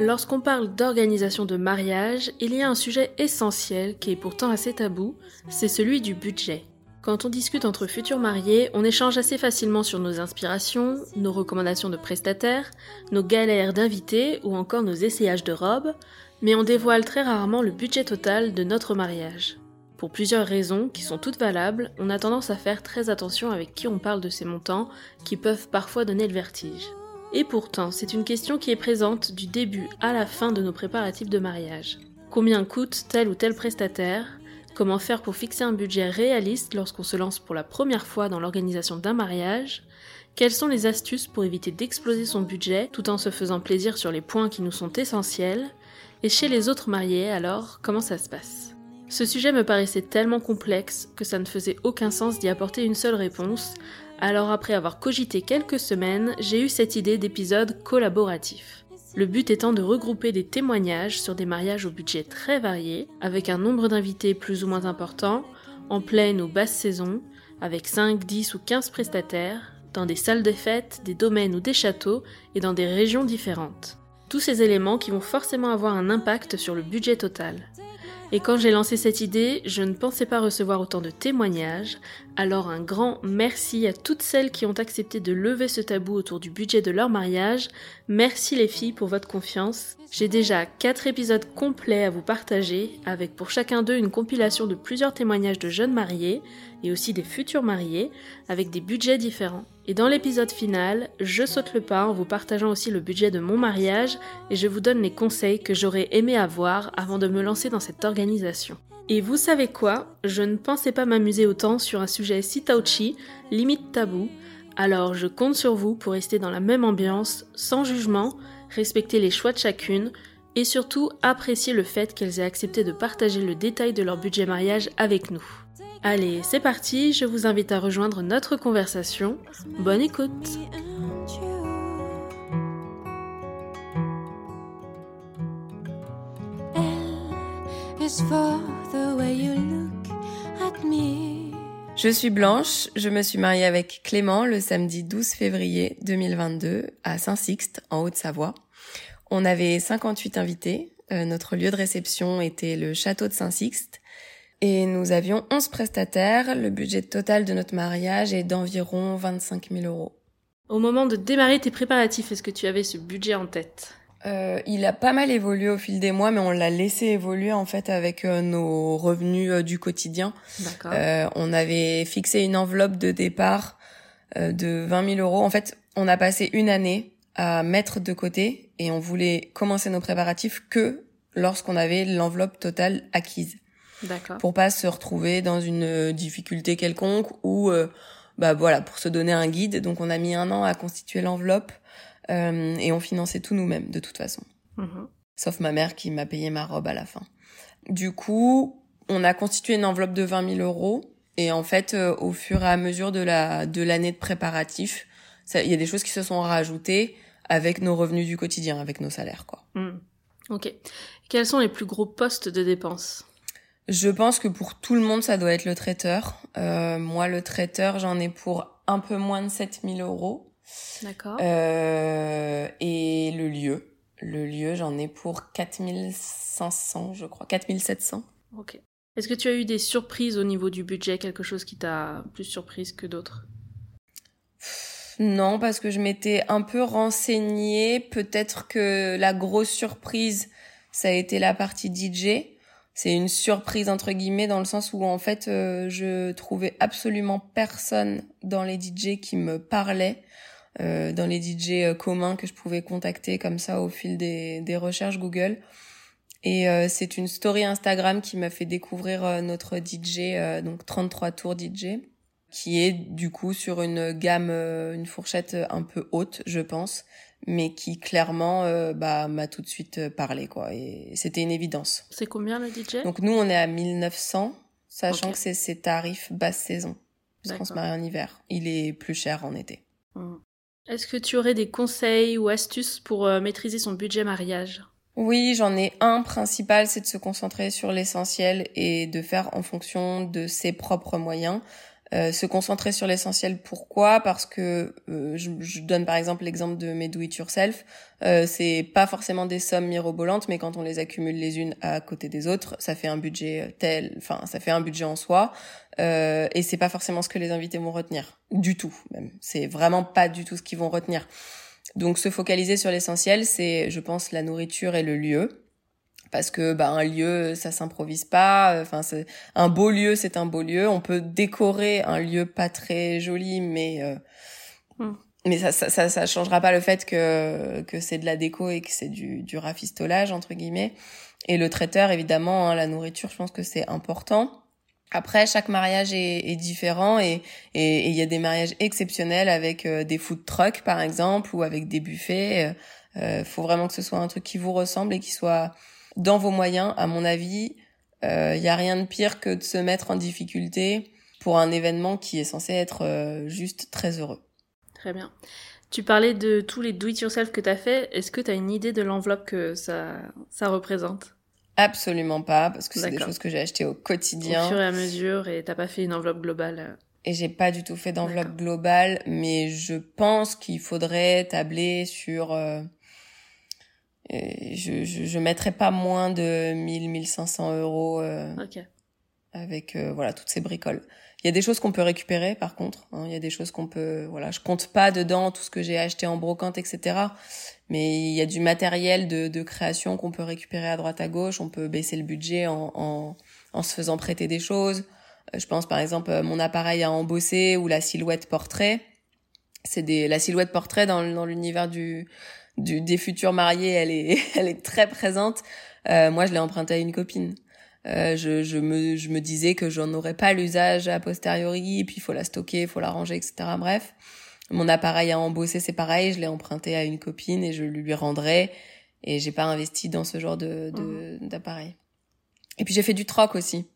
Lorsqu'on parle d'organisation de mariage, il y a un sujet essentiel qui est pourtant assez tabou, c'est celui du budget. Quand on discute entre futurs mariés, on échange assez facilement sur nos inspirations, nos recommandations de prestataires, nos galères d'invités ou encore nos essayages de robes, mais on dévoile très rarement le budget total de notre mariage. Pour plusieurs raisons qui sont toutes valables, on a tendance à faire très attention avec qui on parle de ces montants qui peuvent parfois donner le vertige. Et pourtant, c'est une question qui est présente du début à la fin de nos préparatifs de mariage. Combien coûte tel ou tel prestataire? Comment faire pour fixer un budget réaliste lorsqu'on se lance pour la première fois dans l'organisation d'un mariage? Quelles sont les astuces pour éviter d'exploser son budget tout en se faisant plaisir sur les points qui nous sont essentiels? Et chez les autres mariés, alors, comment ça se passe? Ce sujet me paraissait tellement complexe que ça ne faisait aucun sens d'y apporter une seule réponse, alors après avoir cogité quelques semaines, j'ai eu cette idée d'épisode collaboratif. Le but étant de regrouper des témoignages sur des mariages au budget très varié, avec un nombre d'invités plus ou moins important, en pleine ou basse saison, avec 5, 10 ou 15 prestataires, dans des salles de fête, des domaines ou des châteaux, et dans des régions différentes. Tous ces éléments qui vont forcément avoir un impact sur le budget total. Et quand j'ai lancé cette idée, je ne pensais pas recevoir autant de témoignages, alors un grand merci à toutes celles qui ont accepté de lever ce tabou autour du budget de leur mariage. Merci les filles pour votre confiance. J'ai déjà 4 épisodes complets à vous partager, avec pour chacun d'eux une compilation de plusieurs témoignages de jeunes mariés et aussi des futurs mariés, avec des budgets différents. Et dans l'épisode final, je saute le pas en vous partageant aussi le budget de mon mariage et je vous donne les conseils que j'aurais aimé avoir avant de me lancer dans cette organisation. Et vous savez quoi? Je ne pensais pas m'amuser autant sur un sujet si touchy, limite tabou, alors je compte sur vous pour rester dans la même ambiance, sans jugement, respecter les choix de chacune, et surtout apprécier le fait qu'elles aient accepté de partager le détail de leur budget mariage avec nous. Allez, c'est parti, je vous invite à rejoindre notre conversation. Bonne écoute Je suis Blanche, je me suis mariée avec Clément le samedi 12 février 2022 à Saint-Sixte, en Haute-Savoie. On avait 58 invités. Euh, notre lieu de réception était le château de Saint-Sixte. Et nous avions 11 prestataires. Le budget total de notre mariage est d'environ 25 000 euros. Au moment de démarrer tes préparatifs, est-ce que tu avais ce budget en tête? Euh, il a pas mal évolué au fil des mois, mais on l'a laissé évoluer en fait avec euh, nos revenus euh, du quotidien. Euh, on avait fixé une enveloppe de départ de 20 000 euros. En fait, on a passé une année à mettre de côté et on voulait commencer nos préparatifs que lorsqu'on avait l'enveloppe totale acquise. Pour pas se retrouver dans une difficulté quelconque ou bah voilà pour se donner un guide. Donc on a mis un an à constituer l'enveloppe euh, et on finançait tout nous-mêmes de toute façon. Mhm. Sauf ma mère qui m'a payé ma robe à la fin. Du coup, on a constitué une enveloppe de 20 000 euros. Et en fait, euh, au fur et à mesure de la de l'année de préparatif, il y a des choses qui se sont rajoutées avec nos revenus du quotidien, avec nos salaires, quoi. Mhm. Ok. Quels sont les plus gros postes de dépenses? Je pense que pour tout le monde, ça doit être le traiteur. Euh, moi, le traiteur, j'en ai pour un peu moins de 7 000 euros. D'accord. Euh, et le lieu. Le lieu, j'en ai pour 4500, je crois. 4700. Ok. Est-ce que tu as eu des surprises au niveau du budget, quelque chose qui t'a plus surprise que d'autres? Non, parce que je m'étais un peu renseignée. Peut-être que la grosse surprise, ça a été la partie DJ. C'est une surprise entre guillemets dans le sens où en fait euh, je trouvais absolument personne dans les DJ qui me parlait, euh, dans les DJ euh, communs que je pouvais contacter comme ça au fil des, des recherches Google. Et c'est une story Instagram qui m'a fait découvrir notre DJ, donc 33 tours DJ, qui est du coup sur une gamme, une fourchette un peu haute, je pense, mais qui clairement euh, bah m'a tout de suite euh, parlé quoi et c'était une évidence. C'est combien le DJ Donc nous on est à 1900 sachant que c'est ses tarifs basse saison. Puisqu'on se marie en hiver, il est plus cher en été. Mmh. Est-ce que tu aurais des conseils ou astuces pour euh, maîtriser son budget mariage? Oui, j'en ai un principal, c'est de se concentrer sur l'essentiel et de faire en fonction de ses propres moyens. Euh, se concentrer sur l'essentiel. Pourquoi? Parce que euh, je, je, donne par exemple l'exemple de mes do it yourself. Euh, c'est pas forcément des sommes mirobolantes, mais quand on les accumule les unes à côté des autres, ça fait un budget tel. Enfin, ça fait un budget en soi. Euh, et c'est pas forcément ce que les invités vont retenir, du tout même. C'est vraiment pas du tout ce qu'ils vont retenir. Donc se focaliser sur l'essentiel, c'est, je pense, la nourriture et le lieu parce que bah un lieu ça s'improvise pas enfin c'est un beau lieu c'est un beau lieu on peut décorer un lieu pas très joli mais euh, hmm. mais ça, ça ça changera pas le fait que que c'est de la déco et que c'est du du rafistolage entre guillemets et le traiteur évidemment hein, la nourriture je pense que c'est important après, chaque mariage est, est différent et il y a des mariages exceptionnels avec euh, des food trucks par exemple ou avec des buffets. Il euh, faut vraiment que ce soit un truc qui vous ressemble et qui soit dans vos moyens, à mon avis, il euh, y a rien de pire que de se mettre en difficulté pour un événement qui est censé être euh, juste très heureux. Très bien. Tu parlais de tous les do-it-yourself que tu as fait. Est-ce que tu as une idée de l'enveloppe que ça, ça représente? Absolument pas, parce que c'est des choses que j'ai achetées au quotidien. Au fur et à mesure, et t'as pas fait une enveloppe globale Et j'ai pas du tout fait d'enveloppe globale, mais je pense qu'il faudrait tabler sur... Euh, je, je, je mettrais pas moins de 1000 1500 euros euh, avec euh, voilà toutes ces bricoles. Il y a des choses qu'on peut récupérer par contre. Hein, il y a des choses qu'on peut voilà. Je compte pas dedans tout ce que j'ai acheté en brocante etc. Mais il y a du matériel de, de création qu'on peut récupérer à droite à gauche. On peut baisser le budget en, en, en se faisant prêter des choses. Euh, je pense par exemple mon appareil à embosser ou la silhouette portrait. C'est des la silhouette portrait dans, dans l'univers du du, des futurs mariés, elle est, elle est très présente. Euh, moi, je l'ai emprunté à une copine. Euh, je, je, me, je me disais que j'en aurais pas l'usage a posteriori, et puis il faut la stocker, il faut la ranger, etc. Bref, mon appareil à embosser, c'est pareil, je l'ai emprunté à une copine et je lui rendrai. Et j'ai pas investi dans ce genre de, de mmh. d'appareil. Et puis j'ai fait du troc aussi.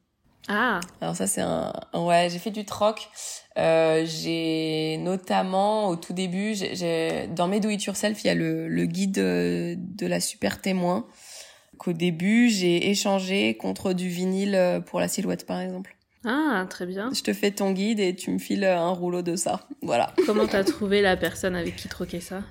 Ah. Alors ça c'est un ouais j'ai fait du troc. Euh, j'ai notamment au tout début j'ai dans mes do it yourself il y a le, le guide de, la super témoin qu'au début j'ai échangé contre du vinyle pour la silhouette par exemple. Ah très bien. Je te fais ton guide et tu me files un rouleau de ça. Voilà. Comment t'as trouvé la personne avec qui troquer ça?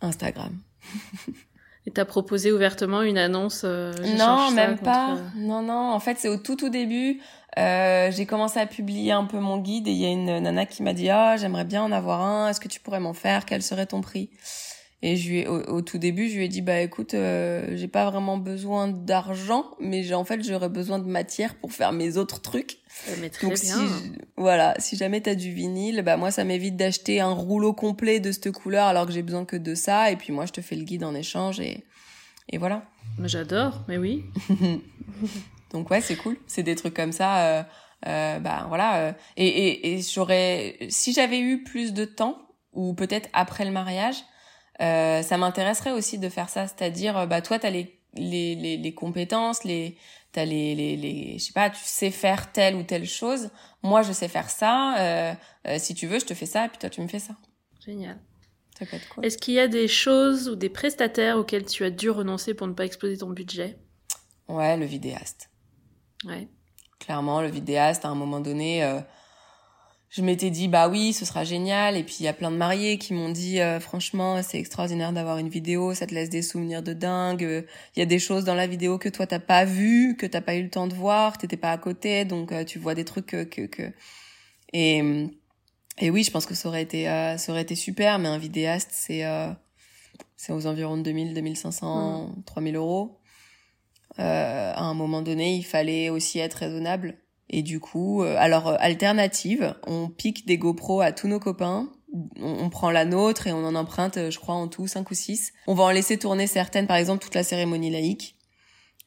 Instagram. Et t'as proposé ouvertement une annonce euh, Non, même pas. Euh, non, non. En fait, c'est au tout, tout début. Euh, j'ai commencé à publier un peu mon guide et il y a une nana qui m'a dit ah j'aimerais bien en avoir un. Est-ce que tu pourrais m'en faire? Quel serait ton prix? Et je lui ai, au, tout début, je lui ai dit bah écoute, euh, j'ai pas vraiment besoin d'argent, mais j'ai en fait j'aurais besoin de matière pour faire mes autres trucs. Mais très Donc bien. si voilà, si jamais t'as du vinyle, bah moi ça m'évite d'acheter un rouleau complet de cette couleur alors que j'ai besoin que de ça. Et puis moi je te fais le guide en échange et et voilà. J'adore, mais oui. Donc ouais, c'est cool. C'est des trucs comme ça. Euh, euh, bah voilà. Euh, et et, et j'aurais, si j'avais eu plus de temps ou peut-être après le mariage, euh, ça m'intéresserait aussi de faire ça. C'est-à-dire, bah toi, t'as les les, les, les compétences, les t'as les, les les je sais pas, tu sais faire telle ou telle chose. Moi, je sais faire ça. Euh, euh, si tu veux, je te fais ça, et puis toi, tu me fais ça. Génial. Ça peut être cool. Est-ce qu'il y a des choses ou des prestataires auxquels tu as dû renoncer pour ne pas exploser ton budget? Ouais, le vidéaste. Ouais. Clairement, le vidéaste, à un moment donné, euh, je m'étais dit, bah oui, ce sera génial. Et puis, il y a plein de mariés qui m'ont dit, euh, franchement, c'est extraordinaire d'avoir une vidéo, ça te laisse des souvenirs de dingue. Il y a des choses dans la vidéo que toi, t'as pas vu, que t'as pas eu le temps de voir, t'étais pas à côté. Donc, euh, tu vois des trucs que... que, que... Et, et oui, je pense que ça aurait été, ça aurait été super, mais un vidéaste, c'est c'est aux environs de 2000, 2500, 3000 euros. à un moment donné, il fallait aussi être raisonnable. Et du coup, alors alternative, on pique des GoPro à tous nos copains on, prend la nôtre et on en emprunte, je crois, en tout cinq ou six. On va en laisser tourner certaines, par exemple toute la cérémonie laïque.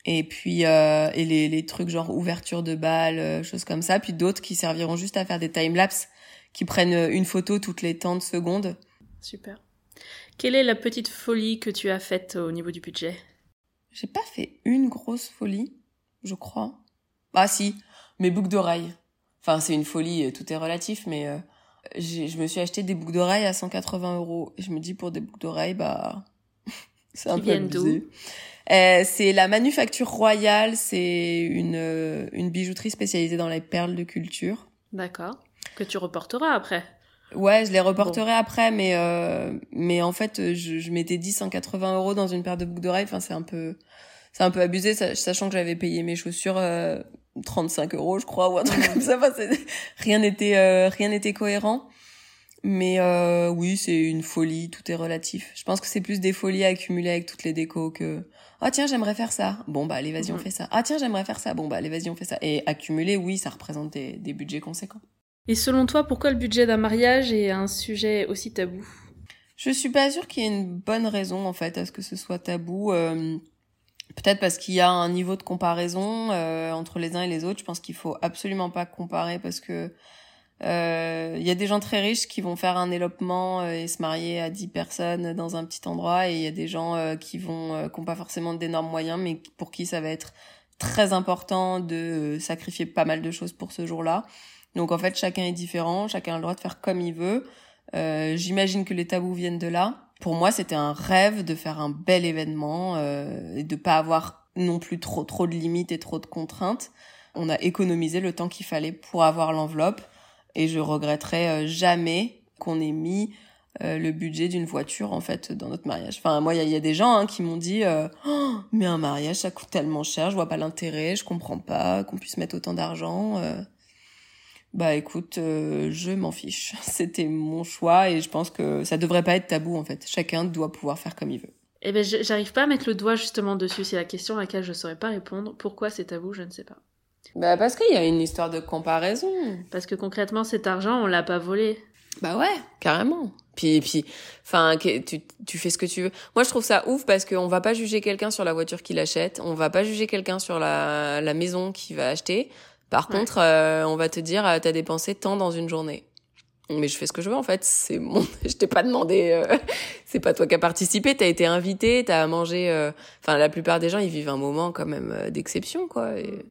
Et puis euh, et les, les trucs genre ouverture de bal, euh, choses comme ça. Puis d'autres qui serviront juste à faire des time-lapse, qui prennent une photo toutes les temps de secondes. Super. Quelle est la petite folie que tu as faite au niveau du budget? J'ai pas fait une grosse folie, je crois. Ah si, mes boucles d'oreilles. Enfin, c'est une folie, tout est relatif, mais euh, je me suis acheté des boucles d'oreilles à 180 euros. Je me dis pour des boucles d'oreilles, bah, c'est un peu abusé. Euh, c'est la Manufacture Royale, c'est une, euh, une bijouterie spécialisée dans les perles de culture. D'accord. Que tu reporteras après. Ouais, je les reporterai après, mais euh, mais en fait, je, je m'étais dit 180 euros dans une paire de boucles d'oreilles. Enfin, c'est un peu c'est un peu abusé, sachant que j'avais payé mes chaussures euh, 35 euros, je crois, ou un truc comme ça. Enfin, rien n'était euh, rien n'était cohérent. Mais euh, oui, c'est une folie, tout est relatif. Je pense que c'est plus des folies accumulées avec toutes les décos que ah tiens j'aimerais faire ça. Bon bah allez vas-y on fait ça. Ah tiens j'aimerais faire ça. Bon bah allez vas-y on fait ça. Et accumuler, oui, ça représente des, des budgets conséquents. Et selon toi, pourquoi le budget d'un mariage est un sujet aussi tabou? Je suis pas sûre qu'il y ait une bonne raison en fait à ce que ce soit tabou. Euh, Peut-être parce qu'il y a un niveau de comparaison euh, entre les uns et les autres. Je pense qu'il faut absolument pas comparer parce que euh, il y a des gens très riches qui vont faire un élopement euh, et se marier à 10 personnes dans un petit endroit et il y a des gens qui vont qui ont pas forcément d'énormes moyens mais pour qui ça va être très important de sacrifier pas mal de choses pour ce jour-là. Donc en fait chacun est différent, chacun a le droit de faire comme il veut. J'imagine que les tabous viennent de là pour moi, c'était un rêve de faire un bel événement euh, et de pas avoir non plus trop trop de limites et trop de contraintes. On a économisé le temps qu'il fallait pour avoir l'enveloppe et je regretterai euh, jamais qu'on ait mis euh, le budget d'une voiture en fait dans notre mariage. Enfin moi il y, a des gens hein, qui m'ont dit euh, oh, mais un mariage ça coûte tellement cher, je vois pas l'intérêt, je comprends pas qu'on puisse mettre autant d'argent. Bah écoute, euh, je m'en fiche. C'était mon choix et je pense que ça devrait pas être tabou en fait. Chacun doit pouvoir faire comme il veut. Eh ben j'arrive pas à mettre le doigt justement dessus. C'est la question à laquelle je saurais pas répondre. Pourquoi c'est tabou, je ne sais pas. Bah parce qu'il y a une histoire de comparaison. Parce que concrètement cet argent on l'a pas volé. Bah ouais, carrément. Puis puis enfin tu tu fais ce que tu veux. Moi je trouve ça ouf parce qu'on va pas juger quelqu'un sur la voiture qu'il achète, on va pas juger quelqu'un sur la la maison qu'il va acheter. Par contre, euh, on va te dire, euh, t'as dépensé tant dans une journée. Mais je fais ce que je veux en fait. C'est mon, je t'ai pas demandé. Euh, c'est pas toi qui as participé. T'as été invité. T'as mangé. Enfin, la plupart des gens, ils vivent un moment quand même d'exception, quoi. Et...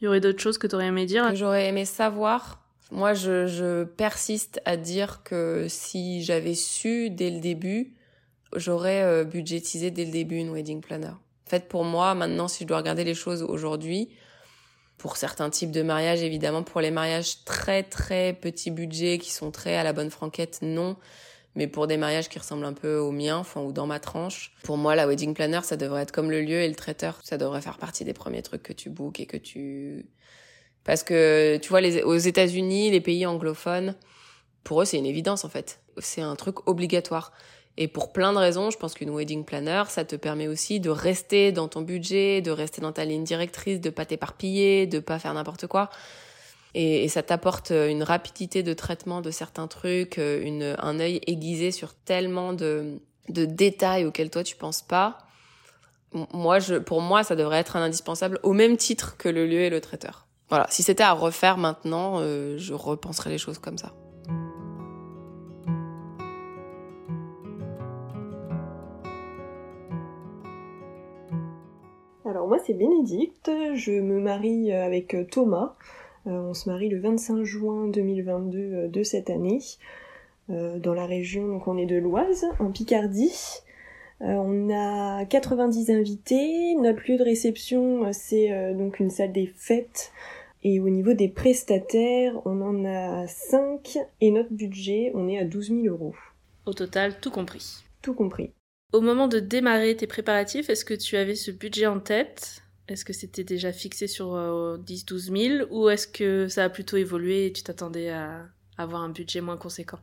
Il y aurait d'autres choses que t'aurais aimé dire? J'aurais aimé savoir. Moi, je, je persiste à dire que si j'avais su dès le début, j'aurais budgétisé dès le début une wedding planner. En fait, pour moi, maintenant, si je dois regarder les choses aujourd'hui, pour certains types de mariages, évidemment, pour les mariages très très petits budget qui sont très à la bonne franquette, non. Mais pour des mariages qui ressemblent un peu au mien, enfin, ou dans ma tranche, pour moi, la wedding planner, ça devrait être comme le lieu et le traiteur. Ça devrait faire partie des premiers trucs que tu bookes et que tu... Parce que, tu vois, aux États-Unis, les pays anglophones, pour eux, c'est une évidence, en fait. C'est un truc obligatoire. Et pour plein de raisons, je pense qu'une wedding planner, ça te permet aussi de rester dans ton budget, de rester dans ta ligne directrice, de pas t'éparpiller, de pas faire n'importe quoi. Et, ça t'apporte une rapidité de traitement de certains trucs, une, un œil aiguisé sur tellement de, de détails auxquels toi tu penses pas. Moi, je, pour moi, ça devrait être un indispensable au même titre que le lieu et le traiteur. Voilà. Si c'était à refaire maintenant, euh, je repenserais les choses comme ça. Moi c'est Bénédicte, je me marie euh, avec euh, Thomas. Euh, on se marie le 25 juin 2022 de cette année dans la région, donc on est de l'Oise, en Picardie. on a 90 invités. Notre lieu de réception, c'est donc une salle des fêtes. Et au niveau des prestataires, on en a 5. Et notre budget, on est à 12 000 euros. Au total, tout compris. Tout compris. Au moment de démarrer tes préparatifs, est-ce que tu avais ce budget en tête? Est-ce que c'était déjà fixé sur 10-12 euh, 000 ou est-ce que ça a plutôt évolué et tu t'attendais à avoir un budget moins conséquent?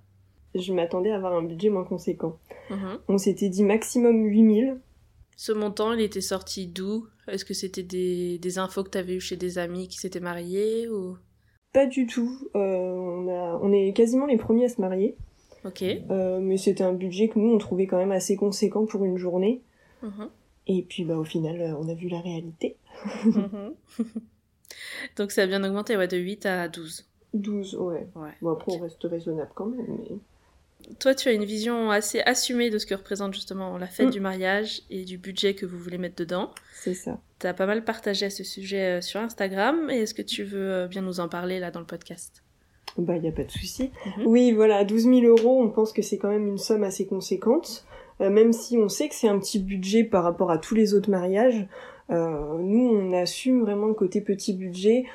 Je m'attendais à avoir un budget moins conséquent. Mhm. On s'était dit maximum 8 000. Ce montant, il était sorti d'où? Est-ce que c'était des, des, infos que tu avais eues chez des amis qui s'étaient mariés ou? Pas du tout. Euh, on, a, on est quasiment les premiers à se marier. Ok. Euh, mais c'était un budget que nous, on trouvait quand même assez conséquent pour une journée. Mhm. Et puis, bah, au final, euh, on a vu la réalité. Mhm. Donc ça a bien augmenté, ouais, de 8 à 12. 12, ouais. Ouais. Bon, après, on reste raisonnable quand même, mais... Toi, tu as une vision assez assumée de ce que représente justement la fête Mm. du mariage et du budget que vous voulez mettre dedans. C'est ça. Tu as pas mal partagé à ce sujet euh, sur Instagram. Et est-ce que tu veux bien nous en parler là dans le podcast? Bah, il a pas de souci. Mhm. Oui, voilà, 12 000 euros, on pense que c'est quand même une somme assez conséquente. Euh, même si on sait que c'est un petit budget par rapport à tous les autres mariages, euh, nous, on assume vraiment le côté petit budget.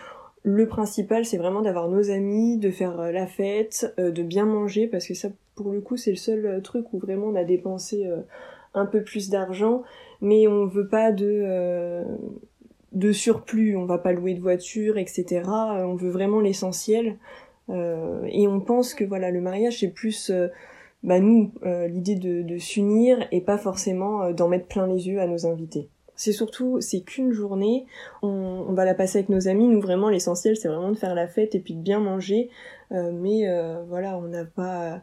Le principal, c'est vraiment d'avoir nos amis, de faire euh, la fête, euh, de bien manger, parce que ça, pour le coup, c'est le seul truc où vraiment on a dépensé un peu plus d'argent, mais on veut pas de... de surplus, on va pas louer de voiture, etc. On veut vraiment l'essentiel. Euh, et on pense que voilà le mariage c'est plus euh, bah nous euh, l'idée de, s'unir et pas forcément d'en mettre plein les yeux à nos invités. C'est surtout c'est qu'une journée, on, va la passer avec nos amis. Nous vraiment l'essentiel c'est vraiment de faire la fête et puis de bien manger. Mais voilà on n'a pas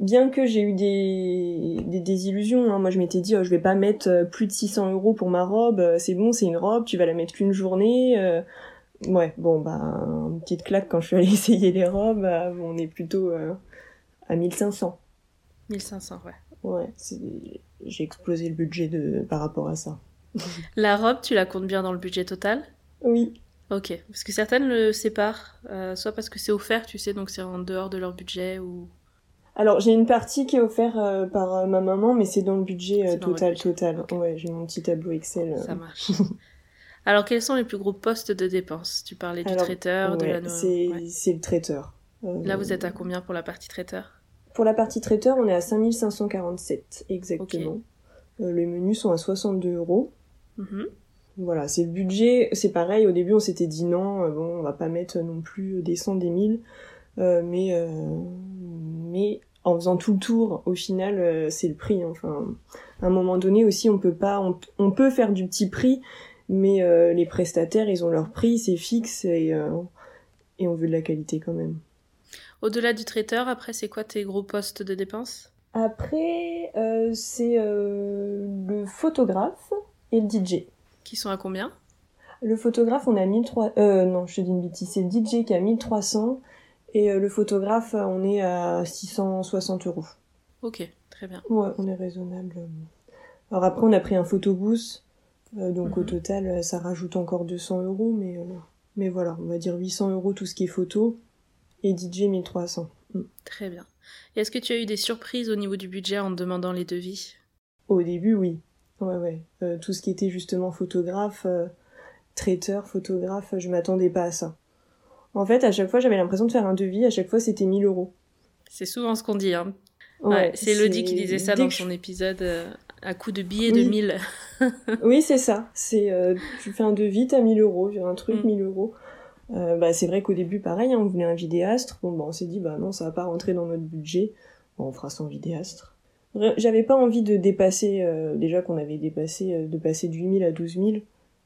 bien que j'ai eu des, des désillusions, hein. moi je m'étais dit oh, je vais pas mettre plus de 600 euros pour ma robe, c'est bon c'est une robe, tu vas la mettre qu'une journée. Ouais, bon, bah, une petite claque quand je suis allée essayer les robes, euh, on est plutôt euh, à 1500. 1500, ouais. Ouais, j'ai explosé le budget de... par rapport à ça. La robe, tu la comptes bien dans le budget total? Oui, Ok, parce que certaines le séparent, euh, soit parce que c'est offert, tu sais, donc c'est en dehors de leur budget, ou... alors j'ai une partie qui est offerte euh, par euh, ma maman, mais c'est dans le budget total, budget. total. Ouais, j'ai mon petit tableau Excel. Ça marche. Alors, quels sont les plus gros postes de dépenses? Tu parlais du Alors, traiteur, de la c'est ouais. le traiteur. Euh, Là, vous êtes à combien pour la partie traiteur? Pour la partie traiteur, on est à 5547 exactement. Euh, les menus sont à 62 euros. Mhm. Voilà, c'est le budget, c'est pareil, au début on s'était dit non, euh, bon, on va pas mettre non plus des cents, des mille, euh, mais, euh, mais en faisant tout le tour, au final, euh, c'est le prix, hein. enfin, à un moment donné aussi, on peut pas, on, on peut faire du petit prix, mais euh, les prestataires, ils ont leur prix, c'est fixe, et, euh, et on veut de la qualité quand même. Au-delà du traiteur, après, c'est quoi tes gros postes de dépenses? Après, euh, c'est euh, le photographe et le DJ. Qui sont à combien? Le photographe, on a 1300. Euh, non, je te dis une bêtise. C'est le DJ qui a 1300. Et euh, le photographe, on est à 660 euros. Ok, très bien. Ouais, on est raisonnable. Alors après, on a pris un photobooth. Euh, donc au Mhm. total, euh, ça rajoute encore 200 euros. Mais, euh, mais voilà, on va dire 800 euros tout ce qui est photo. Et DJ 1300. Mm. Très bien. Est-ce que tu as eu des surprises au niveau du budget en demandant les devis? Au début, oui. Ouais, ouais. Euh, tout ce qui était justement photographe, euh, traiteur, photographe, je m'attendais pas à ça. En fait, à chaque fois, j'avais l'impression de faire un devis, à chaque fois, c'était 1000 euros. C'est souvent ce qu'on dit. Hein. Ouais, c'est Elodie qui disait ça dès dans son épisode euh, à coup de billets Oui. de 1000. Oui, c'est ça. C'est, euh, tu fais un devis, t'as 1000 euros, j'ai un truc, Mm. 1000 euros. Euh, bah, c'est vrai qu'au début, pareil, hein, on voulait un vidéastre. Bon, bah, on s'est dit, bah non, ça va pas rentrer dans notre budget. Bon, on fera sans vidéastre. J'avais pas envie de dépasser, euh, déjà qu'on avait dépassé, de passer de 8000 à 12 000.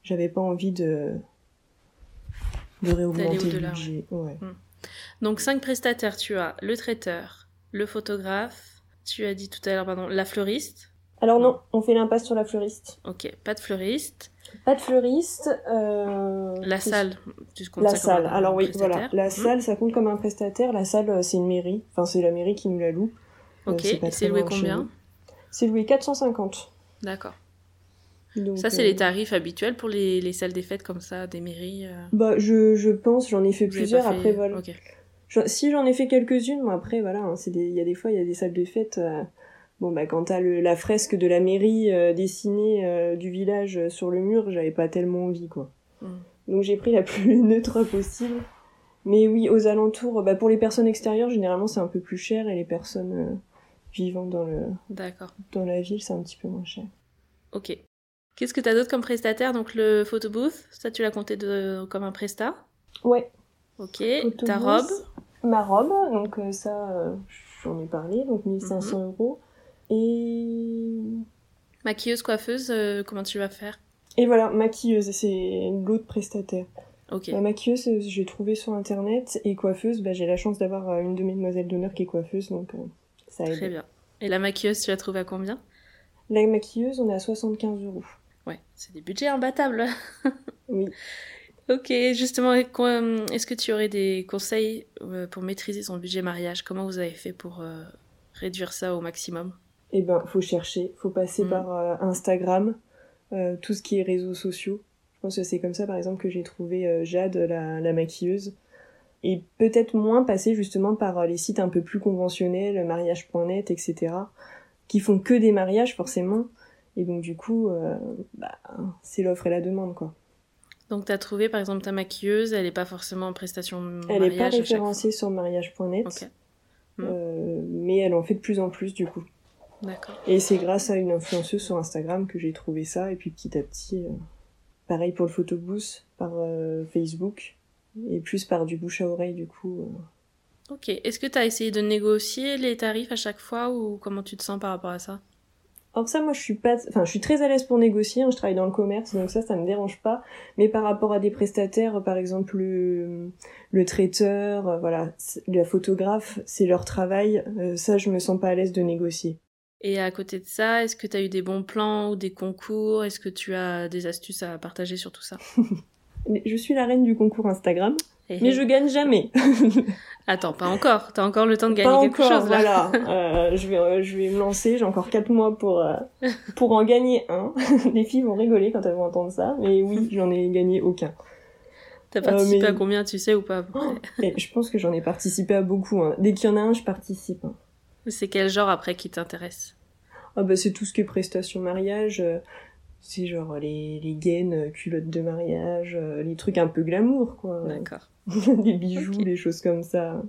J'avais pas envie de, de réaugmenter le budget. Ouais. Donc, cinq prestataires, tu as le traiteur, le photographe, tu as dit tout à l'heure, pardon, la fleuriste. Alors non, on fait l'impasse sur la fleuriste. Ok, pas de fleuriste. Pas de fleuriste. Euh... La salle, tu comptes La ça comme salle. un Alors oui, voilà. La Mhm. salle, ça compte comme un prestataire. La salle, euh, c'est une mairie. Enfin, c'est la mairie qui nous la loue. Euh, Ok, et très c'est loué combien. C'est loué 450. D'accord. Donc, Ça, c'est euh, les tarifs habituels pour les, les salles des fêtes comme ça, des mairies. euh, Bah, je, je pense, j'en ai fait plusieurs. fait- Après, voilà. Ok. Je- si j'en ai fait quelques-unes, moi après, voilà, hein, il y a des fois, il y a des salles de fête. Bon, bah, quand t'as la fresque de la mairie euh, dessinée euh, du village euh, sur le mur, j'avais pas tellement envie, quoi. Mm. Donc j'ai pris la plus neutre possible. Mais oui, aux alentours, bah, pour les personnes extérieures, généralement c'est un peu plus cher et les personnes euh, vivant dans, le, dans la ville, c'est un petit peu moins cher. Ok. Qu'est-ce que tu as d'autre comme prestataire? Donc le photo booth, ça tu l'as compté de, comme un prestat. Ouais, Ok. Photobooth. Ta robe? ma robe, donc ça, j'en ai parlé, donc 1500 euros. Et Maquilleuse, coiffeuse, comment tu vas faire? Et voilà, maquilleuse, c'est l'autre prestataire. Ok. La maquilleuse, j'ai trouvé sur internet, et coiffeuse, bah, j'ai la chance d'avoir une de mes demoiselles d'honneur qui est coiffeuse, donc ça aide. Très bien. Et la maquilleuse, tu l'as trouvée à combien? La maquilleuse, on est à 75 euros. Ouais, c'est des budgets imbattables. oui. Ok, justement, est-ce que tu aurais des conseils euh, pour maîtriser son budget mariage? Comment vous avez fait pour euh, réduire ça au maximum? Eh ben, faut chercher, faut passer mm. par euh, Instagram, tout ce qui est réseaux sociaux. Je pense que c'est comme ça, par exemple, que j'ai trouvé Jade, la, la, maquilleuse. Et peut-être moins passer justement par les sites un peu plus conventionnels, mariage.net, etc., qui font que des mariages forcément. Et donc du coup, bah, c'est l'offre et la demande, quoi. Donc, tu as trouvé par exemple ta maquilleuse, elle n'est pas forcément en prestation mariage Elle n'est pas référencée sur mariage.net, euh, mais elle en fait de plus en plus du coup. D'accord. Et c'est grâce à une influenceuse sur Instagram que j'ai trouvé ça, et puis petit à petit, euh, pareil pour le photobooth, par euh, Facebook, et plus par du bouche à oreille du coup. Ok. Est-ce que tu as essayé de négocier les tarifs à chaque fois, ou comment tu te sens par rapport à ça? Alors ça, moi, je suis pas, enfin, je suis très à l'aise pour négocier. Hein, je travaille dans le commerce, donc ça, ça me dérange pas. Mais par rapport à des prestataires, par exemple le, le traiteur, euh, voilà, la photographe, c'est leur travail. Euh, ça, je me sens pas à l'aise de négocier. Et à côté de ça, est-ce que tu as eu des bons plans ou des concours? Est-ce que tu as des astuces à partager sur tout ça? Je suis la reine du concours Instagram. Mais je gagne jamais. Attends, pas encore. T'as encore le temps de gagner quelque chose là. Voilà. Euh, je vais, euh, je vais me lancer. J'ai encore 4 mois pour euh, pour en gagner un. Les filles vont rigoler quand elles vont entendre ça, mais oui, j'en ai gagné aucun. T'as participé à combien, tu sais ou pas Je pense que j'en ai participé à beaucoup. Hein. Dès qu'il y en a un, je participe. Hein. C'est quel genre après qui t'intéresse? Ah bah c'est tout ce qui est prestation mariage c'est genre les, les gaines, euh, culottes de mariage, euh, les trucs un peu glamour, quoi. D'accord. des bijoux, des choses comme ça.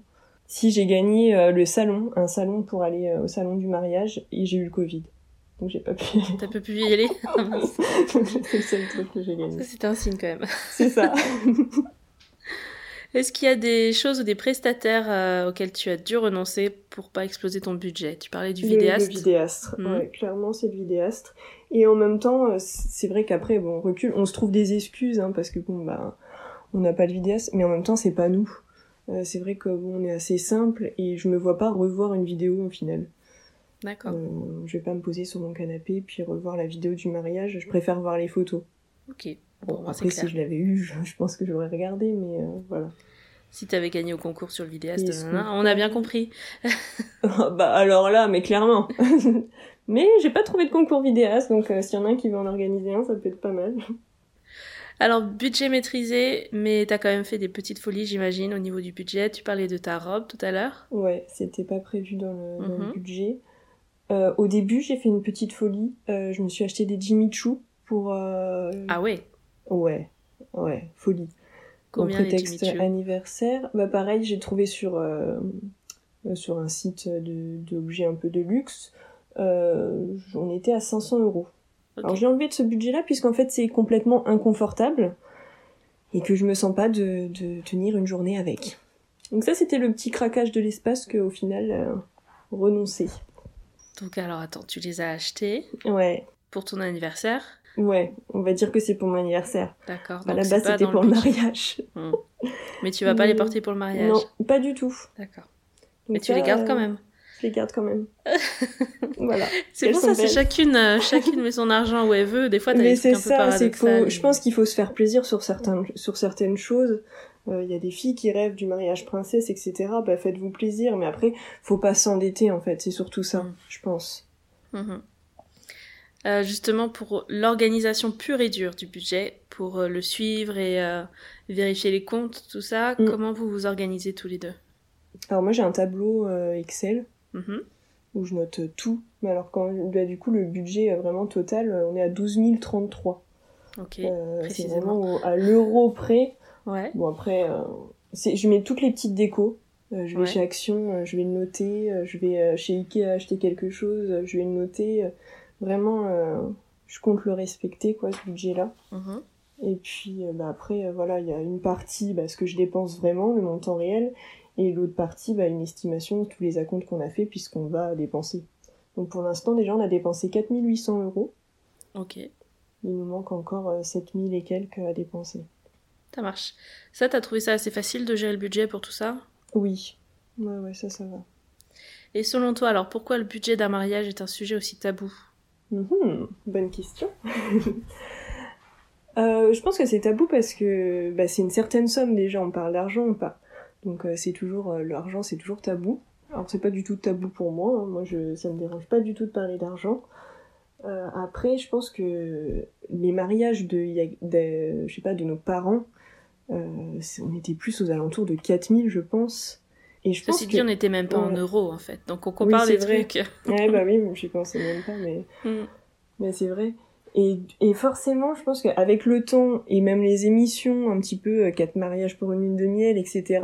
Si j'ai gagné euh, le salon, un salon pour aller au salon du mariage, et j'ai eu le Covid. Donc j'ai pas pu y aller. T'as pas pu y aller? C'est le seul truc que j'ai gagné. C'était un signe quand même. C'est ça. Est-ce qu'il y a des choses ou des prestataires auxquels tu as dû renoncer pour pas exploser ton budget? Tu parlais du vidéaste. Le, vidéaste, hmm. ouais, clairement c'est le vidéaste. Et en même temps, euh, c'est vrai qu'après, bon, on recule, on se trouve des excuses, hein, parce que bon, bah, on n'a pas de vidéaste, mais en même temps, c'est pas nous. Euh, c'est vrai que bon, on est assez simple et je me vois pas revoir une vidéo au final. D'accord. Euh, je vais pas me poser sur mon canapé puis revoir la vidéo du mariage. Je préfère voir les photos. Ok. Bon, après, si je l'avais eu, je, pense que j'aurais regardé, mais voilà. Si t'avais gagné au concours sur le vidéaste, on a bien compris. bah alors là, mais clairement. Mais j'ai pas trouvé de concours vidéaste, donc euh, s'il y en a un qui veut en organiser un, ça peut être pas mal. Alors, budget maîtrisé, mais t'as quand même fait des petites folies, j'imagine, au niveau du budget. Tu parlais de ta robe tout à l'heure. Ouais, c'était pas prévu dans le, mhm. budget. Euh, au début, j'ai fait une petite folie. Euh, je me suis acheté des Jimmy Choo pour. Ah ouais Ouais, ouais, folie. Combien Au prétexte anniversaire. Bah pareil, j'ai trouvé sur sur un site d'objets un peu de luxe euh, on était à 500 euros. Alors j'ai enlevé de ce budget-là puisqu'en fait c'est complètement inconfortable et que je me sens pas de, tenir une journée avec. Donc ça c'était le petit craquage de l'espace que au final euh, renoncer. Donc alors attends, tu les as achetés Ouais. Pour ton anniversaire Ouais, on va dire que c'est pour mon anniversaire. D'accord. À la base c'était pour le, mariage. Hmm. Mais tu vas pas les porter pour le mariage? Non, pas du tout. D'accord. Mais tu les gardes quand même je les garde quand même. voilà. C'est pour ça, c'est chacune, euh, chacune met son argent où elle veut. Des fois, t'as des trucs un peu paradoxal. Je pense qu'il faut se faire plaisir sur certaines, sur certaines choses. Il euh, y a des filles qui rêvent du mariage princesse, etc. Bah, faites-vous plaisir. Mais après, faut pas s'endetter, en fait. C'est surtout ça, mm. je pense. Mm-hmm. Euh, justement, pour l'organisation pure et dure du budget, pour le suivre et vérifier les comptes, tout ça, mm. comment vous vous organisez tous les deux? Alors moi j'ai un tableau Excel Mhm. où je note tout. Mais alors, quand, bah, du coup, le budget vraiment total, on est à 12 033. Ok, euh, C'est vraiment à l'euro près. Ouais. Bon, après, euh, je mets toutes les petites décos. Euh, je vais chez Action, je vais le noter. je vais chez Ikea acheter quelque chose, je vais le noter. Vraiment, je compte le respecter, quoi, ce budget-là. Mhm. Et puis, bah, après, voilà, il y a une partie, bah, ce que je dépense vraiment, le montant réel. Et l'autre partie, bah, une estimation de tous les acomptes qu'on a fait puisqu'on va dépenser. Donc pour l'instant, déjà, on a dépensé 4800 euros Ok. Il nous manque encore 7000 et quelques à dépenser. Ça marche. Ça, t'as trouvé ça assez facile de gérer le budget pour tout ça? Oui. Ouais, ouais, ça, ça va. Et selon toi, alors pourquoi le budget d'un mariage est un sujet aussi tabou? Mhm, Bonne question. Euh, je pense que c'est tabou parce que bah, c'est une certaine somme déjà, on parle d'argent ou pas. Donc euh, c'est toujours euh, l'argent, c'est toujours tabou. Alors c'est pas du tout tabou pour moi. hein. Moi, je, ça me dérange pas du tout de parler d'argent. Après, je pense que les mariages de, de- je sais pas, de nos parents, on était plus aux alentours de 4000, je pense. Et je pense Ceci que... dit, on n'était même pas en euros en fait. Donc on compare Oui, les c'est vrai. trucs. Ouais, bah oui, j'y pensais même pas, mais... Mm. Mais c'est vrai. Et, et forcément, je pense qu'avec le temps, et même les émissions, un petit peu, euh, quatre mariages pour une lune de miel, etc.,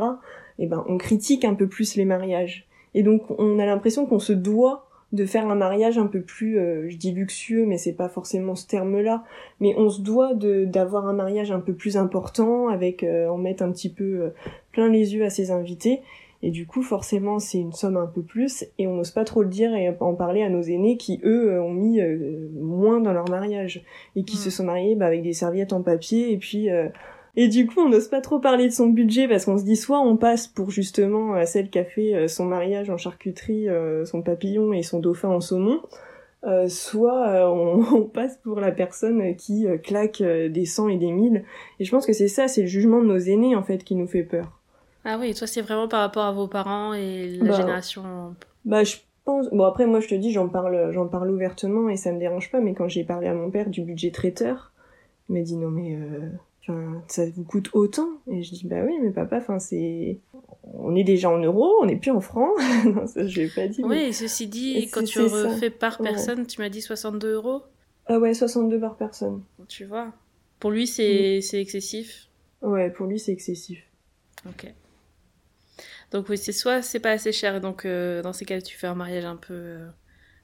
eh ben, on critique un peu plus les mariages. Et donc, on a l'impression qu'on se doit de faire un mariage un peu plus, euh, je dis luxueux, mais c'est pas forcément ce terme-là, mais on se doit de d'avoir un mariage un peu plus important, avec, euh, en mettre un petit peu euh, plein les yeux à ses invités. Et du coup, forcément, c'est une somme un peu plus, et on n'ose pas trop le dire et en parler à nos aînés qui, eux, ont mis euh, moins dans leur mariage, et qui se sont mariés bah, avec des serviettes en papier, et puis... euh, Et du coup, on n'ose pas trop parler de son budget, parce qu'on se dit, soit on passe pour justement euh, celle qui a fait euh, son mariage en charcuterie, euh, son papillon et son dauphin en saumon, euh, soit euh, on, on passe pour la personne qui euh, claque des cent et des mille. Et je pense que c'est ça, c'est le jugement de nos aînés, en fait, qui nous fait peur. Ah oui, toi c'est vraiment par rapport à vos parents et la Bah, génération. Bah, je pense. Bon, après, moi, je te dis, j'en parle, j'en parle ouvertement et ça me dérange pas. Mais quand j'ai parlé à mon père du budget traiteur, il m'a dit non mais, euh, ça vous coûte autant Et je dis bah oui, mais papa, enfin c'est, on est déjà en euros, on n'est plus en francs. non, ça je l'ai pas dit. mais- Oui, et ceci dit, Et quand tu ça. refais par Ouais. personne, tu m'as dit 62 euros. Ah ouais, 62 par personne. Tu vois. Pour lui, Mm. c'est c'est excessif. Ouais, pour lui c'est excessif. Ok. Donc oui, c'est soit c'est pas assez cher, donc euh, dans ces cas, tu fais un mariage un peu euh,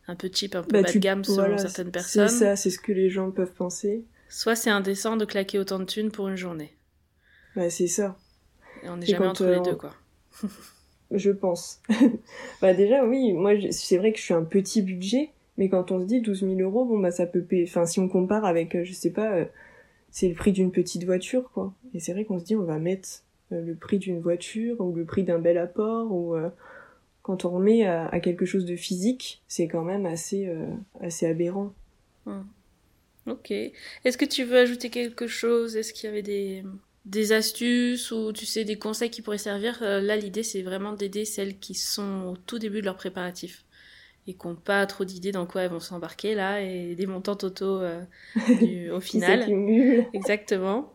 un peu cheap, un peu Bah, bas tu- de gamme selon voilà, certaines c'est- personnes. C'est ça, c'est ce que les gens peuvent penser. Soit c'est indécent de claquer autant de thunes pour une journée. Bah c'est ça. Et on n'est jamais entre euh, les deux, quoi. Je pense. bah déjà oui, moi c'est vrai que je suis un petit budget, mais quand on se dit 12 000 euros, bon bah ça peut payer. Enfin si on compare avec, euh, je sais pas, euh, c'est le prix d'une petite voiture quoi. Et c'est vrai qu'on se dit on va mettre euh, le prix d'une voiture ou le prix d'un bel apport ou euh, quand on remet à, à quelque chose de physique, c'est quand même assez euh, assez aberrant. Ok. Est-ce que tu veux ajouter quelque chose? Est-ce qu'il y avait des, des astuces ou tu sais des conseils qui pourraient servir? Euh, Là, l'idée, c'est vraiment d'aider celles qui sont au tout début de leurs préparatifs et qui n'ont pas trop d'idées dans quoi elles vont s'embarquer là et des montants totaux euh, du- au final. Exactement.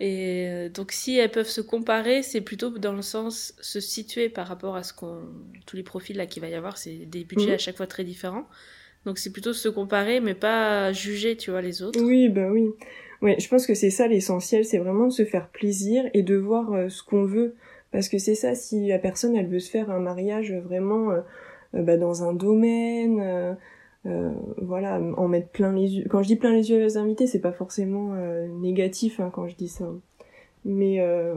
Et euh, donc, si elles peuvent se comparer, c'est plutôt dans le sens se situer par rapport à ce qu'on. Tous les profils là qu'il va y avoir, c'est des budgets Mhm. à chaque fois très différents. Donc, c'est plutôt se comparer, mais pas juger, tu vois, les autres. Oui, bah oui. Ouais, je pense que c'est ça l'essentiel, c'est vraiment de se faire plaisir et de voir euh, ce qu'on veut. Parce que c'est ça, si la personne, elle veut se faire un mariage vraiment euh, euh, bah, dans un domaine, euh, euh, voilà, en mettre plein les yeux. Quand je dis plein les yeux aux invités, c'est pas forcément euh, négatif hein, quand je dis ça. Mais euh,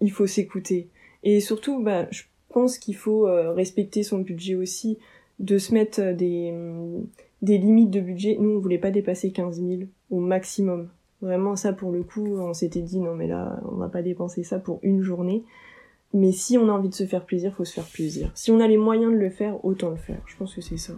il faut s'écouter. Et surtout, bah, je pense qu'il faut respecter son budget aussi, de se mettre des, hum, des limites de budget. Nous, on voulait pas dépasser 15 000 au maximum. Vraiment, ça, pour le coup, on s'était dit, non, mais là, on va pas dépenser ça pour une journée. Mais si on a envie de se faire plaisir, faut se faire plaisir. Si on a les moyens de le faire, autant le faire. Je pense que c'est ça.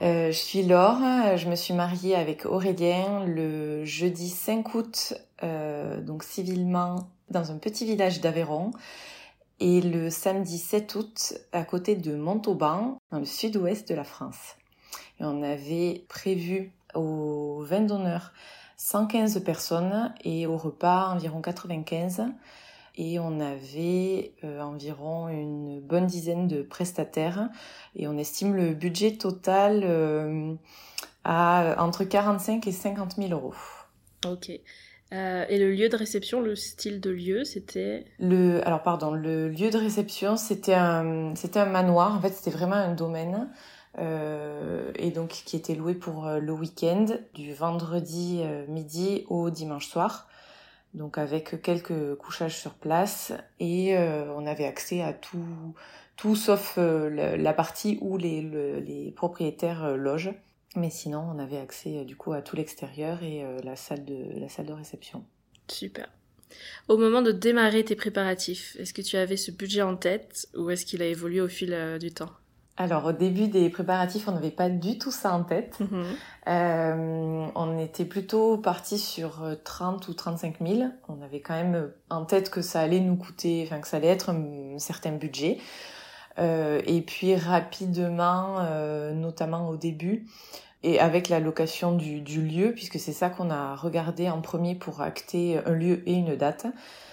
Euh, je suis Laure, je me suis mariée avec Aurélien le jeudi 5 août, euh, donc civilement dans un petit village d'Aveyron, et le samedi 7 août à côté de Montauban, dans le sud-ouest de la France. On avait prévu au vin d'honneur 115 personnes et au repas environ 95 et on avait euh, environ une bonne dizaine de prestataires et on estime le budget total euh, à entre 45 et 50 000 euros. Ok. Euh, et le lieu de réception, le style de lieu, c'était? Le, alors pardon, le lieu de réception, c'était un, c'était un manoir. En fait, c'était vraiment un domaine. Euh, et donc qui était loué pour euh, le week-end, du vendredi euh, midi au dimanche soir. Donc avec quelques couchages sur place et on avait accès à tout, sauf la, partie où les, propriétaires logent. Mais sinon, on avait accès du coup à tout l'extérieur et la salle de la salle de réception. Super. Au moment de démarrer tes préparatifs, est-ce que tu avais ce budget en tête ou est-ce qu'il a évolué au fil euh, du temps? Alors au début des préparatifs, on n'avait pas du tout ça en tête. Mhm. Euh, on était plutôt parti sur 30 euh, ou 35 000. On avait quand même en tête que ça allait nous coûter, enfin que ça allait être un, certain budget. et puis rapidement, notamment au début, et avec la location du, du lieu, puisque c'est ça qu'on a regardé en premier pour acter un lieu et une date.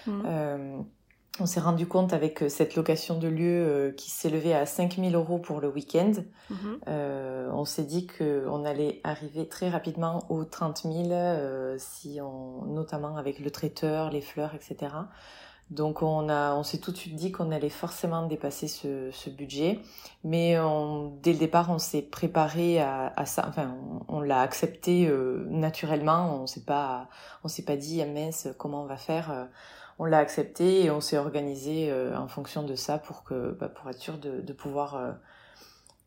Mmh. On s'est rendu compte avec euh, cette location de lieu euh, qui s'élevait à 5000 euros pour le week-end. Mmh. Euh, on s'est dit qu'on allait arriver très rapidement aux 30 000, euh, si on, notamment avec le traiteur, les fleurs, etc. Donc on a, on s'est tout de suite dit qu'on allait forcément dépasser ce, ce budget, mais on, dès le départ on s'est préparé à, à, ça. Enfin, on, l'a accepté euh, naturellement. On s'est pas, on s'est pas dit ah mince comment on va faire. Euh, on l'a accepté et on s'est organisé euh, en fonction de ça pour que, bah, pour être sûr de, de pouvoir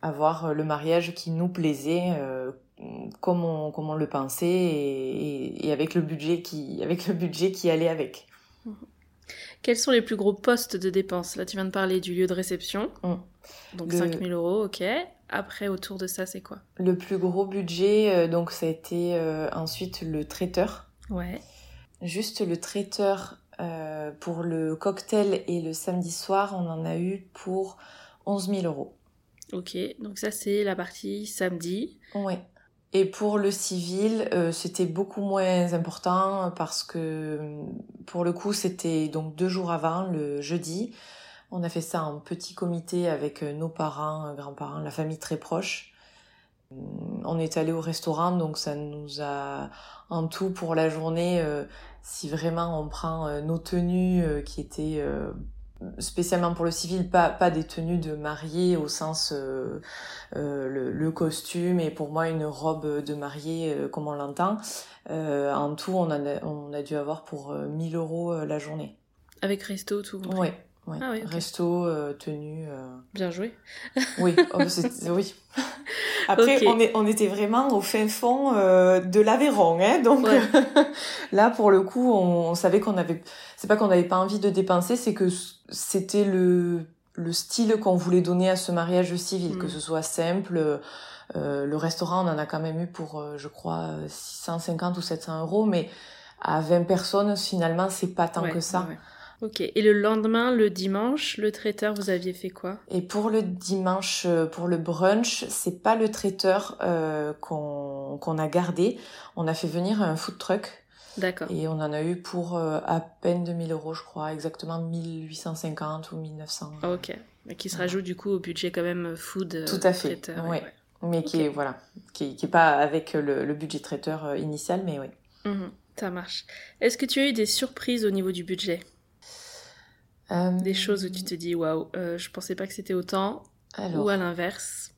avoir le mariage qui nous plaisait. comme on, comme on le pensait et, et, avec le budget qui avec le budget qui allait avec. Mmh. Quels sont les plus gros postes de dépenses? Là, tu viens de parler du lieu de réception. Mm. Donc 5000 euros, ok. Après, autour de ça, c'est quoi? Le plus gros budget, euh, donc ça a été euh, ensuite le traiteur. Ouais. Juste le traiteur euh, pour le cocktail et le samedi soir, on en a eu pour 11 000 euros. Ok, donc ça c'est la partie samedi. Ouais. Et pour le civil, euh, c'était beaucoup moins important parce que pour le coup, c'était donc deux jours avant, le jeudi. On a fait ça en petit comité avec euh, nos parents, euh, grands-parents, la famille très proche. On est allé au restaurant, donc ça nous a en tout pour la journée, si vraiment on prend nos tenues qui étaient spécialement pour le civil, pas, pas des tenues de mariée au sens euh, euh, le, costume et pour moi une robe de mariée euh, comme on l'entend. en tout, on a, on a dû avoir pour 1000 euros la journée. Avec resto, tout Oui. Ouais. Ah Resto, tenue. Bien joué. oui, oh, oui. Après, on, est, on était vraiment au fin fond de l'Aveyron, hein, donc là, pour le coup, on, on savait qu'on avait. C'est pas qu'on n'avait pas envie de dépenser, c'est que c'était le, le style qu'on voulait donner à ce mariage civil, que mm. ce soit simple. Euh, le restaurant, on en a quand même eu pour, euh, je crois, 650 ou 700 euros, mais à 20 personnes, finalement, c'est pas tant que ça. Ok. Et le lendemain, le dimanche, le traiteur, vous aviez fait quoi? Et pour le dimanche, euh, pour le brunch, c'est pas le traiteur euh, qu'on a gardé. On a fait venir un food truck D'accord. Et on en a eu pour euh, à peine 2000 euros, je crois, exactement 1850 ou 1900. Ok. Mais qui se rajoute du coup au budget quand même food. Euh, Tout à fait. Traiteur, ouais. Mais qui est voilà, qui, qui est pas avec le, budget traiteur initial, mais oui. Mhm, ça marche. Est-ce que tu as eu des surprises au niveau du budget? Des choses où tu te dis waouh, je pensais pas que c'était autant. Alors... Ou à l'inverse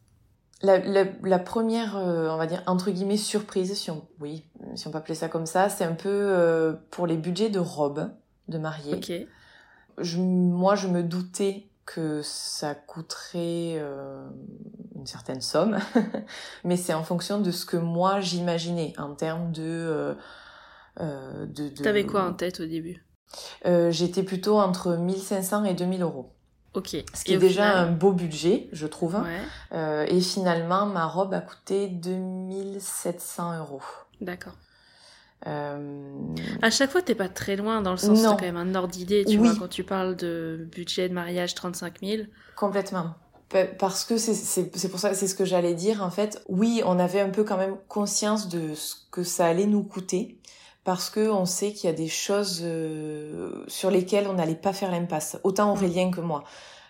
la, la, la, première, euh, on va dire, entre guillemets, surprise, si on, oui, si on peut appeler ça comme ça, c'est un peu euh, pour les budgets de robes de mariée. Je, moi, je me doutais que ça coûterait euh, une certaine somme, mais c'est en fonction de ce que moi j'imaginais en termes de... de, de... T'avais quoi en tête au début? J'étais plutôt entre 1500 et 2000 euros. Ok. Ce qui est déjà un beau budget, je trouve. Euh, et finalement, ma robe a coûté 2700 euros. D'accord. Euh... À chaque fois, t'es pas très loin, dans le sens, t'as quand même un ordre d'idée, tu vois, quand tu parles de budget de mariage 35 000. Complètement. Parce que c'est pour ça, c'est ce que j'allais dire, en fait. Oui, on avait un peu quand même conscience de ce que ça allait nous coûter parce que on sait qu'il y a des choses euh, sur lesquelles on n'allait pas faire l'impasse, autant mm. Aurélien que moi.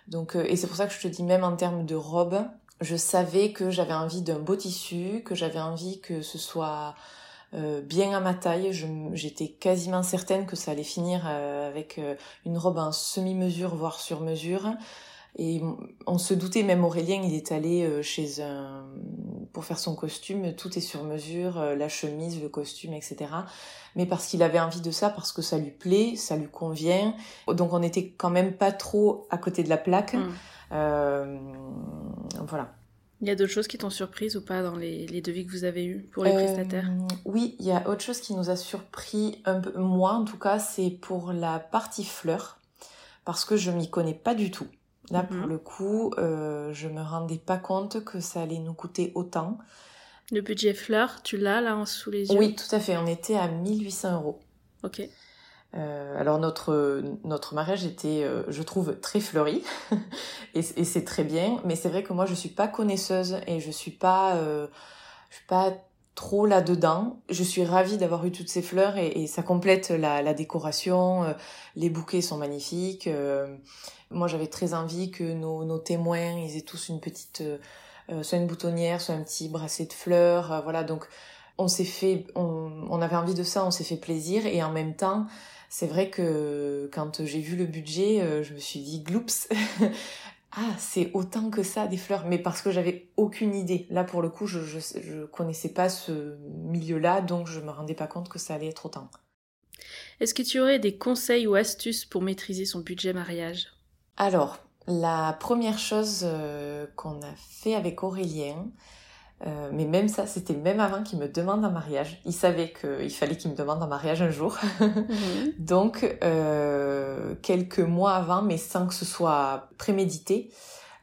Donc euh, et c'est pour ça que je te dis même en termes de robe, je savais que j'avais envie d'un beau tissu, que j'avais envie que ce soit euh, bien à ma taille. J'étais quasiment certaine que ça allait finir avec une robe en semi-mesure, voire sur mesure. Et on se doutait, même Aurélien, il est allé chez un pour faire son costume, tout est sur mesure, euh, la chemise, le costume, etc. Mais parce qu'il avait envie de ça, parce que ça lui plaît, ça lui convient. Donc on n'était quand même pas trop à côté de la plaque. Mm. Euh, voilà. Il y a d'autres choses qui t'ont surprise ou pas dans les, devis que vous avez eus pour les prestataires? Oui, il y a autre chose qui nous a surpris un peu, moi en tout cas, c'est pour la partie fleurs, parce que je m'y connais pas du tout. Là, pour mhm. le coup, euh, je me rendais pas compte que ça allait nous coûter autant. Le budget fleurs, tu l'as là sous les yeux Oui, tout à fait. On était à 1800 euros. Ok. Euh, alors notre notre mariage était, euh, je trouve, très fleuri et, et c'est très bien. Mais c'est vrai que moi je suis pas connaisseuse et je suis pas euh, je suis pas trop là dedans. Je suis ravie d'avoir eu toutes ces fleurs et, ça complète la, décoration. Euh, les bouquets sont magnifiques. Euh, moi j'avais très envie que nos, témoins ils aient tous une petite soit une boutonnière, soit un petit bracelet de fleurs. voilà donc on s'est fait, on, on, avait envie de ça, on s'est fait plaisir et en même temps c'est vrai que quand j'ai vu le budget, euh, je me suis dit, gloops, ah, c'est autant que ça des fleurs, mais parce que j'avais aucune idée. Là, pour le coup, je, je, connaissais pas ce milieu-là, donc je me rendais pas compte que ça allait être autant. Est-ce que tu aurais des conseils ou astuces pour maîtriser son budget mariage? Alors, la première chose euh, qu'on a fait avec Aurélien, euh, mais même ça, c'était même avant qu'il me demande un mariage. Il savait qu'il fallait qu'il me demande un mariage un jour. Mhm. Donc, euh, quelques mois avant, mais sans que ce soit prémédité,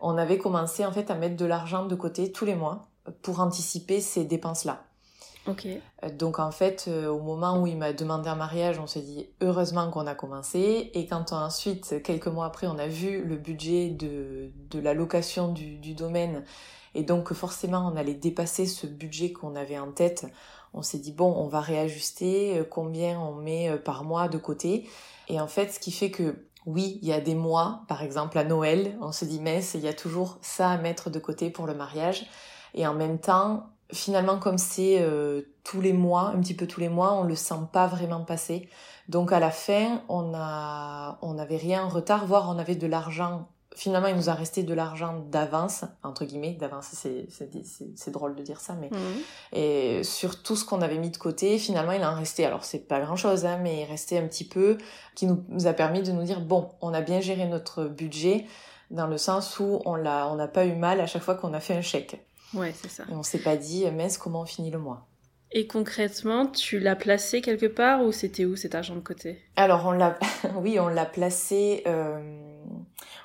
on avait commencé en fait à mettre de l'argent de côté tous les mois pour anticiper ces dépenses-là. Euh, donc en fait, au moment où il m'a demandé un mariage, on s'est dit heureusement qu'on a commencé. Et quand ensuite, quelques mois après, on a vu le budget de, de la location du, du domaine et donc forcément on allait dépasser ce budget qu'on avait en tête. On s'est dit bon, on va réajuster euh, combien on met euh, par mois de côté. Et en fait, ce qui fait que oui, il y a des mois, par exemple à Noël, on se dit mais il y a toujours ça à mettre de côté pour le mariage. Et en même temps, finalement comme c'est euh, tous les mois, un petit peu tous les mois, on le sent pas vraiment passer. Donc à la fin, on on n'avait rien en retard, voire on avait de l'argent finalement, il nous a resté de l'argent d'avance, entre guillemets, d'avance, c'est drôle de dire ça, mais mhm. et sur tout ce qu'on avait mis de côté, finalement, il en restait. Alors, c'est pas grand chose, hein, mais il restait un petit peu qui nous, a permis de nous dire bon, on a bien géré notre budget dans le sens où on n'a pas eu mal à chaque fois qu'on a fait un chèque. Ouais, c'est ça. Et on s'est pas dit, mais comment on finit le mois. Et concrètement, tu l'as placé quelque part ou c'était où cet argent de côté? Alors on l'a, oui, on l'a placé, euh...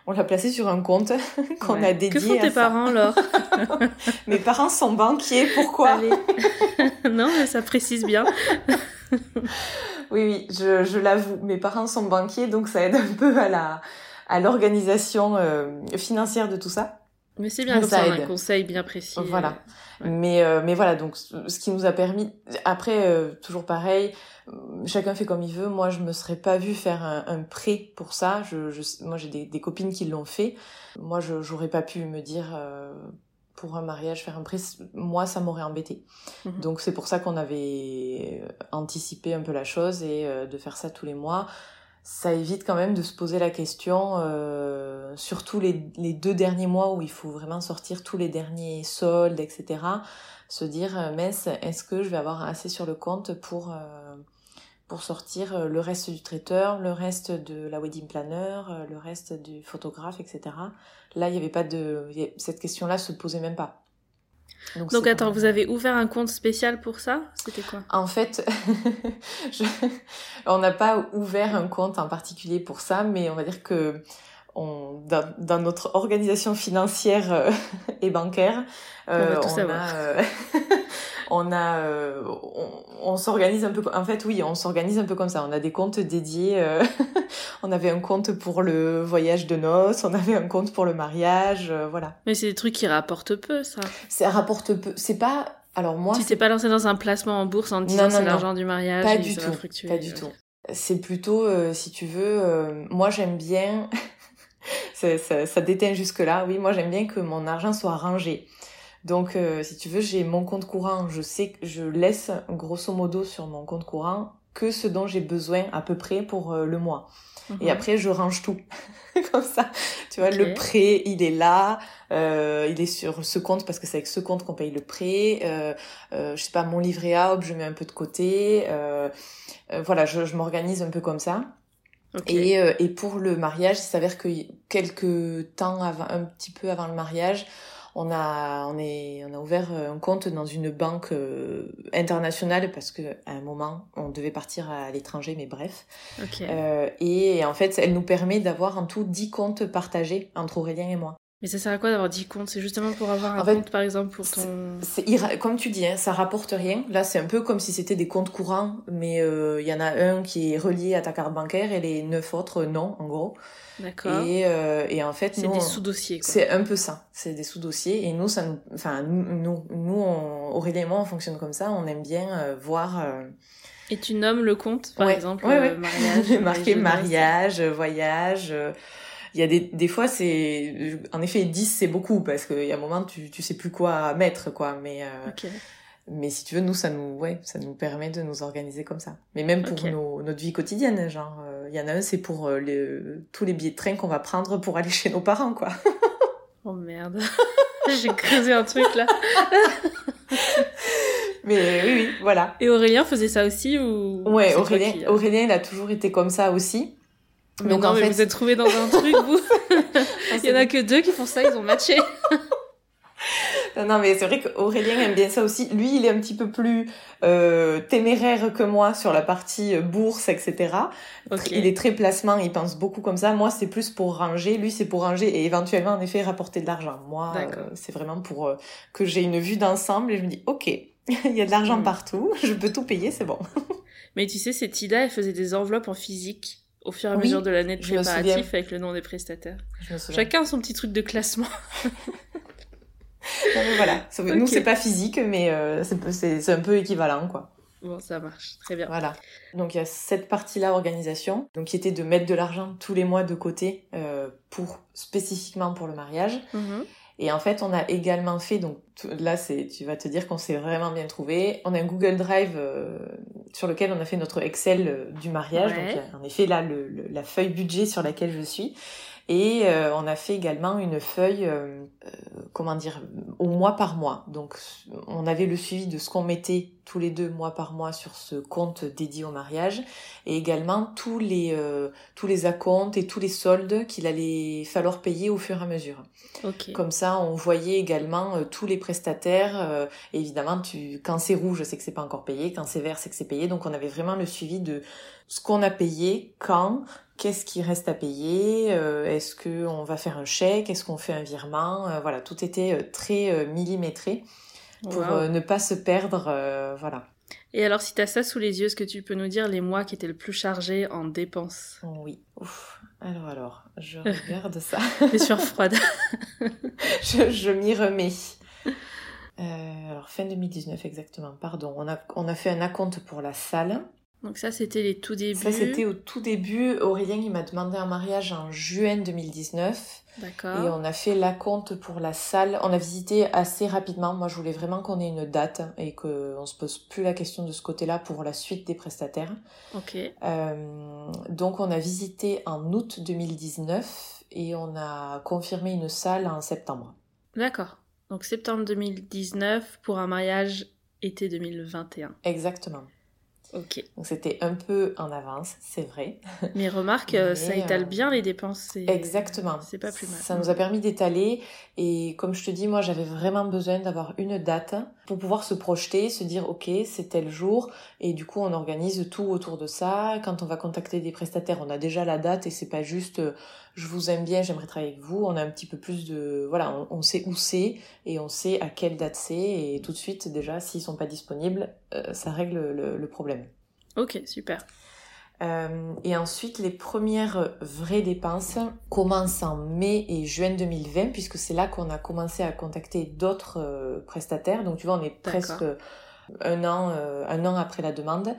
on l'a placé sur un compte qu'on a dédié. Que font tes parents alors Mes parents sont banquiers, pourquoi Non, mais ça précise bien. oui, oui, je, je l'avoue, mes parents sont banquiers, donc ça aide un peu à la à l'organisation euh, financière de tout ça. Mais c'est bien ça, un conseil bien précis. Voilà. Mais euh, mais voilà donc ce qui nous a permis après euh, toujours pareil chacun fait comme il veut. Moi je me serais pas vue faire un, un prêt pour ça. Je, je moi j'ai des, des, copines qui l'ont fait. Moi je j'aurais pas pu me dire euh, pour un mariage faire un prêt. Moi ça m'aurait embêté mhm. donc c'est pour ça qu'on avait anticipé un peu la chose et de faire ça tous les mois ça évite quand même de se poser la question, euh, surtout les, deux derniers mois où il faut vraiment sortir tous les derniers soldes, etc. Se dire, euh, mais est-ce que je vais avoir assez sur le compte pour euh, pour sortir euh, le reste du traiteur, le reste de la wedding planner, le reste du photographe, etc. Là, il n'y avait pas de cette question-là se posait même pas. Donc, attends, vous avez ouvert un compte spécial pour ça? C'était quoi? En fait, je... on n'a pas ouvert un compte en particulier pour ça, mais on va dire que on, dans, notre organisation financière euh, et bancaire, euh, on, on a, euh, on a, euh, on, s'organise un peu. En fait, oui, on s'organise un peu comme ça. On a des comptes dédiés. Euh, on avait un compte pour le voyage de noces, on avait un compte pour le mariage, voilà. Mais c'est des trucs qui rapportent peu, ça. Ça rapporte peu. C'est pas. Alors moi. Tu t'es pas lancé dans un placement en bourse en disant c'est l'argent du mariage. Pas du tout. Pas du tout. C'est plutôt, si tu veux, moi j'aime bien ça, ça, déteint jusque-là. Oui, moi j'aime bien que mon argent soit rangé. Donc, euh, si tu veux, j'ai mon compte courant. Je sais que je laisse grosso modo sur mon compte courant que ce dont j'ai besoin à peu près pour le mois. Et Mhm. après, je range tout. Comme ça. Tu vois, le prêt, il est là. Euh, il est sur ce compte parce que c'est avec ce compte qu'on paye le prêt. Euh, euh, je sais pas, mon livret A, hop, je mets un peu de côté. Euh, euh, voilà, je, je m'organise un peu comme ça. Okay. Et, euh, et pour le mariage, il s'avère que quelques temps avant, un petit peu avant le mariage, on a on est on a ouvert un compte dans une banque euh, internationale parce que à un moment on devait partir à l'étranger mais bref okay. euh, et en fait elle nous permet d'avoir en tout 10 comptes partagés entre Aurélien et moi mais ça sert à quoi d'avoir 10 comptes? C'est justement pour avoir un en compte, fait, par exemple, pour ton... Comme tu dis, hein, ça rapporte rien. Là, c'est un peu comme si c'était des comptes courants, mais il euh, y en a un qui est relié à ta carte bancaire et les neuf autres, non, en gros. D'accord. Et, euh, et en fait, c'est des sous-dossiers. C'est un peu ça. C'est des sous-dossiers. Et nous, ça nous, enfin, nous, nous, on, Aurélie et moi, on fonctionne comme ça. On aime bien euh, voir. Euh... Et tu nommes le compte, par ouais. exemple, ouais, ouais. mariage. marqué mariage, voyage. Il y a des, des fois, c'est, en effet, 10 c'est beaucoup parce qu'il y a un moment, tu, tu sais plus quoi mettre, quoi. Mais, okay. mais si tu veux, nous, ça nous, ouais, ça nous permet de nous organiser comme ça. Mais même pour okay. nos, notre vie quotidienne, genre, y en a un, c'est pour euh, les, tous les billets de train qu'on va prendre pour aller chez nos parents, quoi. oh merde. J'ai creusé un truc là. Mais oui, oui, voilà. Et Aurélien faisait ça aussi ou Ouais, Aurélien, qui, Aurélien, il a toujours été comme ça aussi. Mais Donc non, en mais fait, vous êtes trouvés dans un truc, vous. il y en a que deux qui font ça, ils ont matché. Non, non, mais c'est vrai qu'Aurélien aime bien ça aussi. Lui, il est un petit peu plus euh, téméraire que moi sur la partie bourse, etc. Okay. Il est très placement, il pense beaucoup comme ça. Moi, c'est plus pour ranger. Lui, c'est pour ranger et éventuellement, en effet, rapporter de l'argent. Moi, euh, c'est vraiment pour euh, que j'ai une vue d'ensemble et je me dis, ok, il y a de l'argent Mm. partout, je peux tout payer, c'est bon. mais tu sais, cette Ida, elle faisait des enveloppes en physique au fur et à Oui, mesure de l'année de préparatif avec le nom des prestataires. Chacun son petit truc de classement. Non, mais voilà. Nous, c'est pas physique, mais euh, c'est un peu équivalent, quoi. Bon, ça marche. Très bien. Voilà. Donc, il y a cette partie-là, organisation, donc qui était de mettre de l'argent tous les mois de côté euh, pour spécifiquement pour le mariage. -hmm. Et en fait, on a également fait, donc là, c'est, tu vas te dire qu'on s'est vraiment bien trouvé. On a un Google Drive euh, sur lequel on a fait notre Excel euh, du mariage. Ouais. Donc, en effet là le, le, la feuille budget sur laquelle je suis. Et euh, on a fait également une feuille, comment dire, au mois par mois. Donc, on avait le suivi de ce qu'on mettait tous les deux mois par mois sur ce compte dédié au mariage, et également tous les euh, tous les acomptes et tous les soldes qu'il allait falloir payer au fur et à mesure. Okay. Comme ça, on voyait également euh, tous les prestataires. euh, évidemment, tu, quand c'est rouge, c'est que c'est pas encore payé. Quand c'est vert, c'est que c'est payé. Donc, on avait vraiment le suivi de ce qu'on a payé, quand, qu'est-ce qui reste à payer, euh, est-ce que on va faire un chèque, est-ce qu'on fait un virement. Euh, voilà, tout était euh, très euh, millimétré pour Wow. ne pas se perdre. voilà. Et alors, si t'as ça sous les yeux, est-ce que tu peux nous dire les mois qui étaient le plus chargés en dépenses? Oui. Ouf. Alors, alors, je regarde ça. Les sueurs froides. je je m'y remets. Euh, alors, fin 2019, exactement, pardon. On a, on a fait un acompte pour la salle. Donc ça, c'était les tout débuts. Ça, c'était au tout début. Aurélien, il m'a demandé un mariage en juin 2019. Et D'accord. on a fait l'acompte pour la salle. On a visité assez rapidement. Moi, je voulais vraiment qu'on ait une date et qu'on se pose plus la question de ce côté-là pour la suite des prestataires. Ok. Euh, donc, on a visité en août 2019 et on a confirmé une salle en septembre. D'accord. Donc septembre 2019 pour un mariage été 2021. Exactement. Ok. Donc, c'était un peu en avance, c'est vrai. Mais remarque, euh, Mais, ça étale euh, bien les dépenses. Exactement. C'est pas plus mal. Ça nous a permis d'étaler et comme je te dis, moi j'avais vraiment besoin d'avoir une date pour pouvoir se projeter, se dire ok c'est tel jour et du coup on organise tout autour de ça. Quand on va contacter des prestataires, on a déjà la date et c'est pas juste euh, je vous aime bien, j'aimerais travailler avec vous. On a un petit peu plus de voilà, on, on sait où c'est et on sait à quelle date c'est et tout de suite déjà s'ils sont pas disponibles, euh, ça règle le- le problème. Ok, super. Euh, et ensuite, les premières vraies dépenses commencent en mai et juin 2020, puisque c'est là qu'on a commencé à contacter d'autres euh, prestataires. Donc, tu vois, on est presque un an, euh, un an après la demande.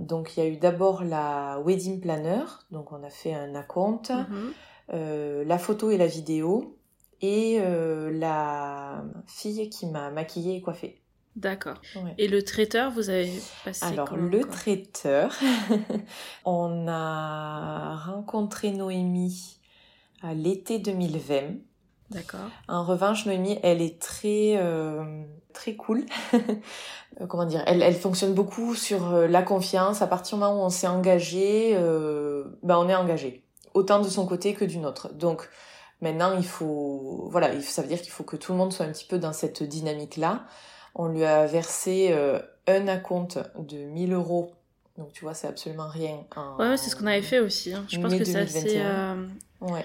Donc, il y a eu d'abord la wedding planner. Donc, on a fait un acompte, Mhm. euh, la photo et la vidéo, et euh, la fille qui m'a maquillée et coiffée. D'accord. Et le traiteur, vous avez passé Alors, le traiteur, on a rencontré Noémie à l'été 2020. D'accord. En revanche, Noémie, elle est très euh, très cool. Euh, comment dire elle, elle fonctionne beaucoup sur euh, la confiance. À partir du moment où on s'est engagé, euh, ben on est engagé, autant de son côté que du nôtre. Donc maintenant, il faut voilà, ça veut dire qu'il faut que tout le monde soit un petit peu dans cette dynamique là. On lui a versé euh, un acompte de 1000 euros. Donc tu vois, c'est absolument rien. Ouais, c'est ce qu'on avait fait aussi. Hein. Je pense que c'est assez. Ouais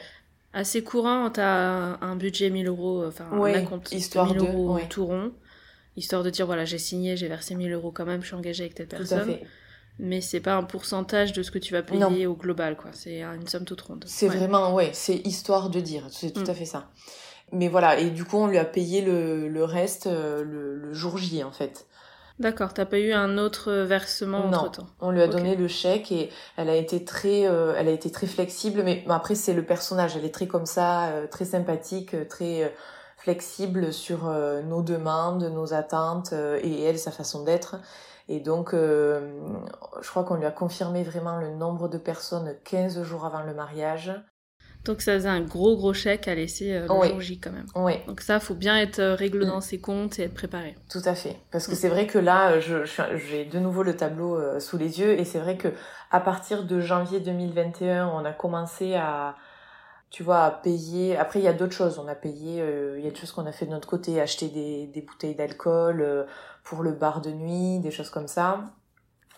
assez courant. Tu as un budget 1000 euros, enfin un compte histoire de 1000 euros tout rond, histoire de dire voilà, j'ai signé, j'ai versé 1000 euros quand même, je suis engagée avec telle personne. Mais c'est pas un pourcentage de ce que tu vas payer au global, quoi. C'est une somme toute ronde. C'est vraiment, ouais, c'est histoire de dire, c'est tout mm. à fait ça. Mais voilà, et du coup, on lui a payé le, le reste euh, le, le jour J, en fait. D'accord, t'as pas eu un autre versement entre temps. On lui a donné le chèque et elle a été très, euh, elle a été très flexible. Mais après c'est le personnage, elle est très comme ça, euh, très sympathique, euh, très flexible sur nos demandes, nos attentes et elle sa façon d'être. Et donc je crois qu'on lui a confirmé vraiment le nombre de personnes 15 jours avant le mariage. Donc ça faisait un gros gros chèque à laisser euh, le jour J quand même. Oui. Donc ça, faut bien être euh, réglé dans mm. ses comptes et être préparé. Tout à fait. Parce que mm. c'est vrai que là, je, j'ai de nouveau le tableau euh, sous les yeux et c'est vrai que à partir de janvier 2021, on a commencé à, tu vois, à payer. Après, il y a d'autres choses. On a payé, il y a des choses qu'on a fait de notre côté, acheter des, des bouteilles d'alcool pour le bar de nuit, des choses comme ça.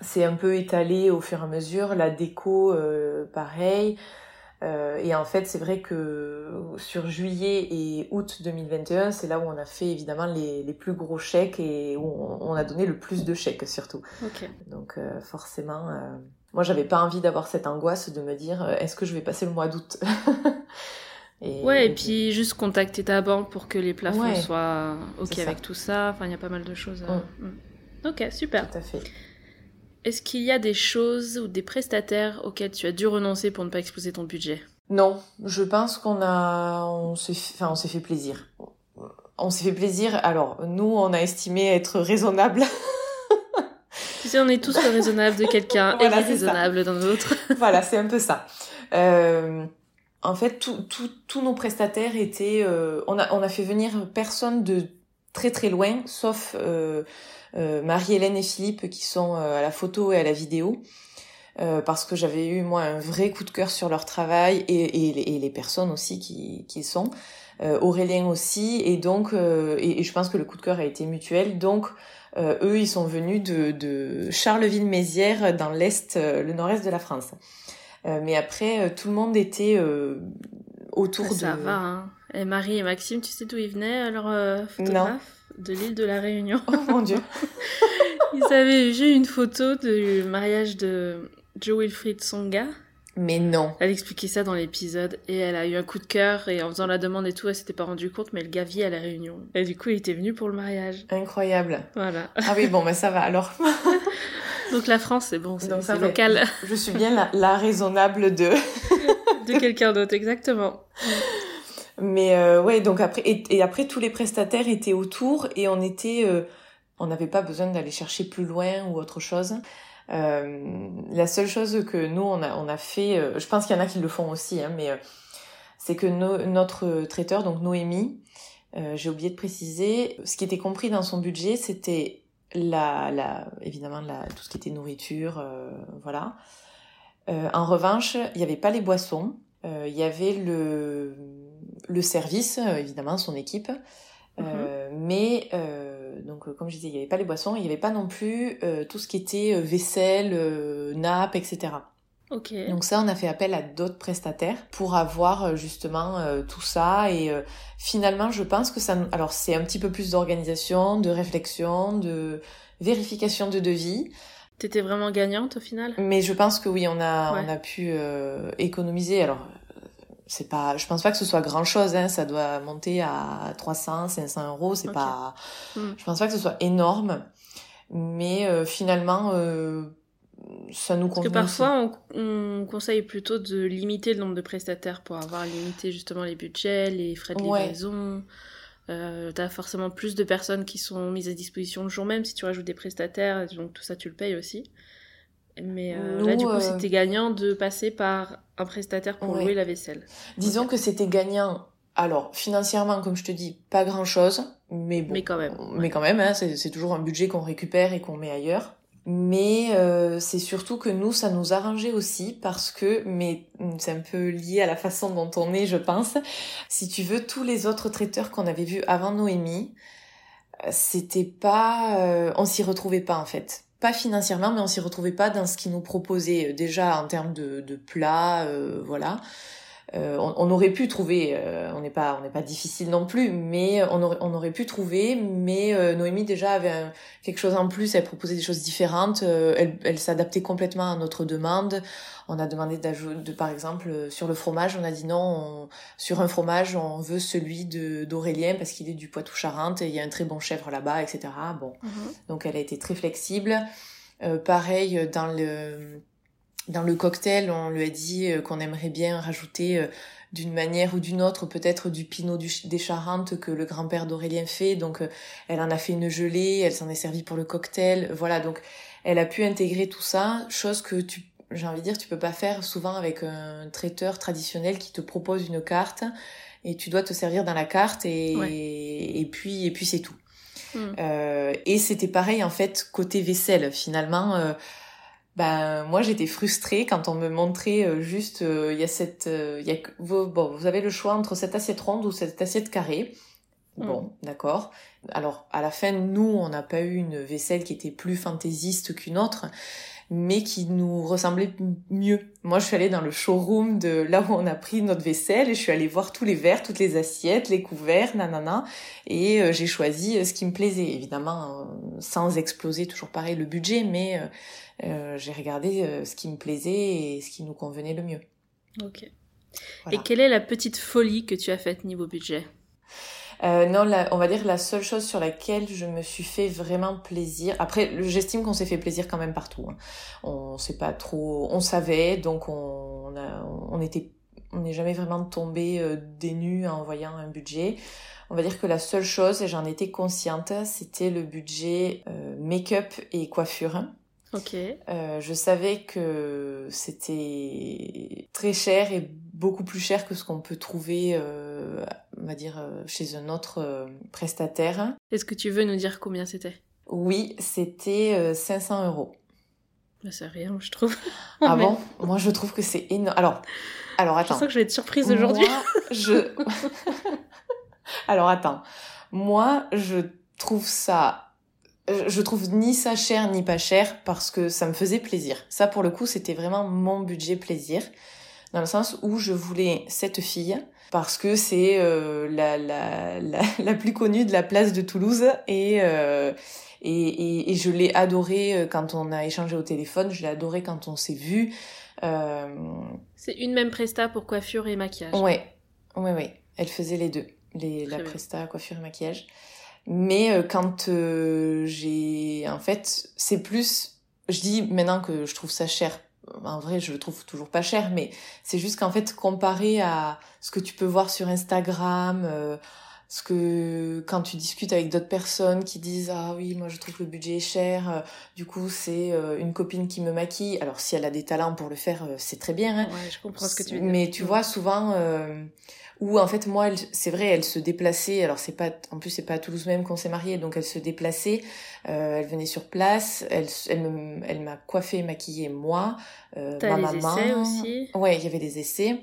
C'est un peu étalé au fur et à mesure. La déco, pareil. Euh, et en fait, c'est vrai que sur juillet et août 2021, c'est là où on a fait évidemment les, les, plus gros chèques et où on, a donné le plus de chèques surtout. Donc euh, forcément, euh, moi j'avais pas envie d'avoir cette angoisse de me dire est-ce que je vais passer le mois d'août et, Ouais, et puis juste contacter ta banque pour que les plafonds soient ok avec tout ça. Enfin, il y a pas mal de choses. Mm. Mm. Ok, super. Tout à fait. Est-ce qu'il y a des choses ou des prestataires auxquels tu as dû renoncer pour ne pas exploser ton budget? Non, je pense qu'on a, on s'est, enfin, on s'est fait plaisir. On s'est fait plaisir. Alors, nous, on a estimé être raisonnable. on est tous raisonnables de quelqu'un et raisonnable d'un autre. voilà, c'est un peu ça. Euh, en fait, tous nos prestataires étaient, euh, on a, on a fait venir personne de très très loin, sauf euh, Marie-Hélène et Philippe qui sont à la photo et à la vidéo. Euh, parce que j'avais eu moi un vrai coup de cœur sur leur travail et, et, et les personnes aussi qui, qui sont. Euh, Aurélien aussi et donc et, je pense que le coup de cœur a été mutuel donc eux ils sont venus de, de Charleville-Mézières dans l'est le nord-est de la France mais après tout le monde était autour ça, de ça va hein. et Marie et Maxime tu sais d'où ils venaient alors photographe de l'île de la Réunion. Oh mon dieu. Ils avaient vu une photo du mariage de Joe Wilfried Songa. Mais non. Elle expliquait ça dans l'épisode et elle a eu un coup de cœur et en faisant la demande et tout, elle s'était pas rendue compte, mais le gars vit à la Réunion. Et du coup, il était venu pour le mariage. Incroyable. Voilà. Ah oui, bon, mais ça va alors. Donc la France, c'est bon, c'est local. Je suis bien la raisonnable de... de quelqu'un d'autre, exactement. Mais euh, ouais, donc après et, après tous les prestataires étaient autour et on était, euh, on n'avait pas besoin d'aller chercher plus loin ou autre chose. Euh, la seule chose que nous on a on a fait, euh, je pense qu'il y en a qui le font aussi, hein, mais c'est que notre traiteur donc Noémie, j'ai oublié de préciser, ce qui était compris dans son budget, c'était la, la évidemment la, tout ce qui était nourriture, voilà. en revanche, il n'y avait pas les boissons, il y avait le le service, euh, évidemment, son équipe. Euh, mhm. mais euh, donc comme je disais, il n'y avait pas les boissons, il n'y avait pas non plus tout ce qui était vaisselle, nappe, etc. Okay. Donc ça, on a fait appel à d'autres prestataires pour avoir justement tout ça. Et finalement, je pense que ça... Alors c'est un petit peu plus d'organisation, de réflexion, de vérification de devis. T'étais vraiment gagnante au final? Mais je pense que oui, on a, on a pu économiser. Alors c'est pas je pense pas que ce soit grand chose hein, ça doit monter à 300 500 euros c'est pas hmm. je pense pas que ce soit énorme mais euh, finalement euh, ça nous convient parce que parfois on, conseille plutôt de limiter le nombre de prestataires pour avoir limité justement les budgets les frais de livraison. Euh, t'as forcément plus de personnes qui sont mises à disposition le jour même si tu rajoutes des prestataires, donc tout ça tu le payes aussi. Mais euh, là, du coup, c'était gagnant de passer par un prestataire pour louer la vaisselle. Disons que c'était gagnant. Alors, financièrement, comme je te dis, pas grand chose, mais bon. Mais quand même. Mais quand même, hein, c'est toujours un budget qu'on récupère et qu'on met ailleurs. Mais euh, c'est surtout que nous, ça nous arrangeait aussi parce que, mais c'est un peu lié à la façon dont on est, je pense. Si tu veux, tous les autres traiteurs qu'on avait vus avant Noémie, euh, c'était pas, euh, on s'y retrouvait pas en fait. Pas financièrement, mais on s'y retrouvait pas dans ce qu'ils nous proposaient déjà en termes de, de plats, voilà. Euh, on, aurait pu trouver, euh, on n'est pas, on n'est pas difficile non plus, mais on aurait, on aurait pu trouver. Mais euh, Noémie déjà avait quelque chose en plus. Elle proposait des choses différentes. elle, elle s'adaptait complètement à notre demande. On a demandé d'ajouter, de, par exemple, sur le fromage, on a dit non. sur un fromage, on veut celui de d'Aurélien parce qu'il est du Poitou-Charentes et il y a un très bon chèvre là-bas, etc. Bon, mhm. donc elle a été très flexible. pareil dans le dans le cocktail, on lui a dit euh, qu'on aimerait bien rajouter euh, d'une manière ou d'une autre peut-être du pinot des Charentes que le grand-père d'Aurélien fait. Donc euh, elle en a fait une gelée, elle s'en est servie pour le cocktail. Voilà, donc elle a pu intégrer tout ça, chose que tu j'ai envie de dire tu peux pas faire souvent avec un traiteur traditionnel qui te propose une carte et tu dois te servir dans la carte et, et puis et puis c'est tout. Hmm. Euh, et c'était pareil en fait côté vaisselle finalement ben moi j'étais frustrée quand on me montrait euh, juste euh, il y a cette euh, il y a vous, bon vous avez le choix entre cette assiette ronde ou cette assiette carrée mm. bon d'accord alors à la fin nous on n'a pas eu une vaisselle qui était plus fantaisiste qu'une autre mais qui nous ressemblait mieux. Moi, je suis allée dans le showroom de là où on a pris notre vaisselle et je suis allée voir tous les verres, toutes les assiettes, les couverts, nanana, et j'ai choisi ce qui me plaisait. Évidemment, sans exploser toujours pareil le budget, mais euh, j'ai regardé euh, ce qui me plaisait et ce qui nous convenait le mieux. Ok. Et quelle est la petite folie que tu as faite niveau budget? Euh, non, on va dire la seule chose sur laquelle je me suis fait vraiment plaisir. Après, j'estime qu'on s'est fait plaisir quand même partout. Hein. On sait pas trop, on savait, donc on, on était, on n'est jamais vraiment tombé euh, des en voyant un budget. On va dire que la seule chose, et j'en étais consciente, c'était le budget euh, make-up et coiffure. Ok. Euh, je savais que c'était très cher et beaucoup plus cher que ce qu'on peut trouver, euh, on va dire, euh, chez un autre euh, prestataire. Est-ce que tu veux nous dire combien c'était? Oui, c'était 500 euros. C'est rien, je trouve. ah bon? Moi, je trouve que c'est énorme. Alors, alors attends. Je sens que je vais être surprise aujourd'hui. je. alors attends. Moi, je trouve ça je trouve ni ça cher ni pas cher parce que ça me faisait plaisir. Ça pour le coup c'était vraiment mon budget plaisir dans le sens où je voulais cette fille parce que c'est euh, la, la, la, la, plus connue de la place de Toulouse et euh, et, et, et, je l'ai adorée euh, quand on a échangé au téléphone, je l'ai adorée quand on s'est vu. Euh... C'est une même presta pour coiffure et maquillage. Ouais, ouais, ouais. Elle faisait les deux, les, la presta coiffure et maquillage. Mais euh, quand euh, j'ai... En fait, c'est plus... Je dis maintenant que je trouve ça cher. En vrai, je le trouve toujours pas cher, mais c'est juste qu'en fait, comparé à ce que tu peux voir sur Instagram, euh, ce que quand tu discutes avec d'autres personnes qui disent ah oui moi je trouve que le budget est cher du coup c'est une copine qui me maquille alors si elle a des talents pour le faire c'est très bien hein. ouais, je comprends ce que tu veux dire mais tu vois souvent où en fait moi c'est vrai elle se déplaçait alors c'est pas en plus c'est pas à Toulouse même qu'on s'est marié donc elle se déplaçait euh, elle venait sur place elle elle elle m'a coiffé maquillé moi euh, ma maman. essais aussi? Ouais il y avait des essais.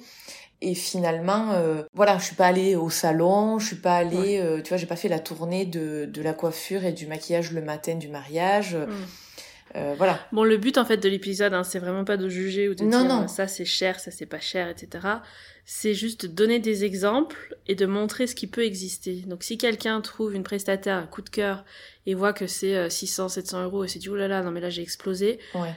Et finalement euh, voilà je suis pas allée au salon je suis pas allée euh, tu vois j'ai pas fait la tournée de de la coiffure et du maquillage le matin du mariage. Mm. Euh, voilà. Bon, le but en fait de l'épisode, hein, c'est vraiment pas de juger ou de dire non. ça c'est cher, ça c'est pas cher, etc c'est juste donner des exemples et de montrer ce qui peut exister. Donc si quelqu'un trouve une prestataire à coup de cœur et voit que c'est 600, euh, 700 euros et s'est dit oh là là, non mais là j'ai explosé, ouais.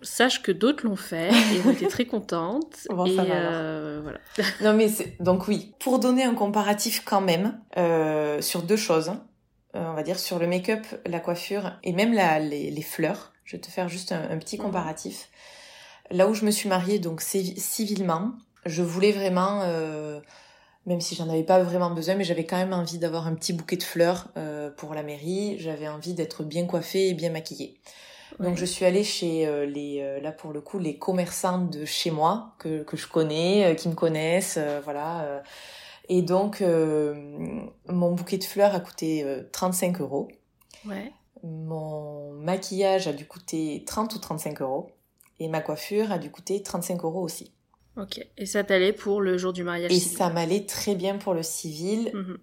sache que d'autres l'ont fait et ont été très contentes. Bon, et euh, voilà. non mais c'est... donc oui, pour donner un comparatif quand même euh, sur deux choses, hein, euh, on va dire sur le make-up, la coiffure et même la, les, les fleurs. Je vais te faire juste un, un petit mhm. comparatif. Là où je me suis mariée donc civilement, je voulais vraiment euh, même si j'en avais pas vraiment besoin, mais j'avais quand même envie d'avoir un petit bouquet de fleurs euh, pour la mairie. J'avais envie d'être bien coiffée et bien maquillée. Donc je suis allée chez euh, les là pour le coup les commerçants de chez moi que que je connais, qui me connaissent, voilà. Et donc mon bouquet de fleurs a coûté 35 euros. Ouais. Mon maquillage a dû coûter 30 ou 35 euros. Et ma coiffure a dû coûter 35 euros aussi. Ok. Et ça t'allait pour le jour du mariage Et ça m'allait très bien pour le civil. Mhm.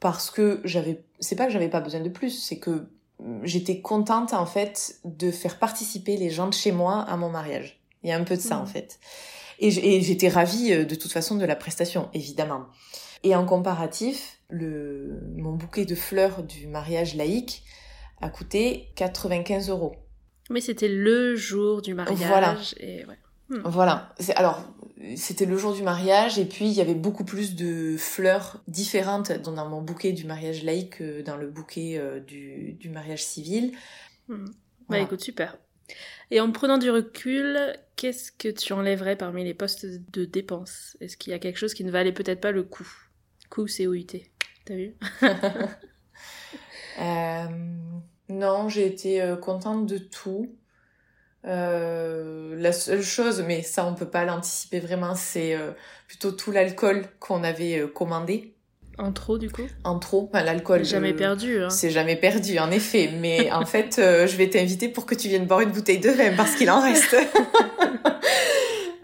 Parce que j'avais, c'est pas que j'avais pas besoin de plus, c'est que j'étais contente en fait de faire participer les gens de chez moi à mon mariage. Il y a un peu de ça en mhm. fait. Et j'étais ravie euh, de toute façon de la prestation, évidemment. Et en comparatif, le, mon bouquet de fleurs du mariage laïque a coûté 95 euros. Mais c'était le jour du mariage. Voilà. Et ouais. Hmm. Voilà. Alors, c'était le jour du mariage et puis il y avait beaucoup plus de fleurs différentes dans mon bouquet du mariage laïque que dans le bouquet euh, du, du, mariage civil. Hmm. Bah écoute, super. Et en prenant du recul, qu'est-ce que tu enlèverais parmi les postes de dépenses? Est-ce qu'il y a quelque chose qui ne valait peut-être pas le coup? OUT. T'as vu? euh, Non, j'ai été euh, contente de tout. Euh, la seule chose, mais ça on peut pas l'anticiper vraiment, c'est euh, plutôt tout l'alcool qu'on avait commandé. En trop du coup? En trop, enfin, l'alcool. Jamais perdu. Hein. C'est jamais perdu, en effet. Mais en fait, je vais t'inviter pour que tu viennes boire une bouteille de vin parce qu'il en reste.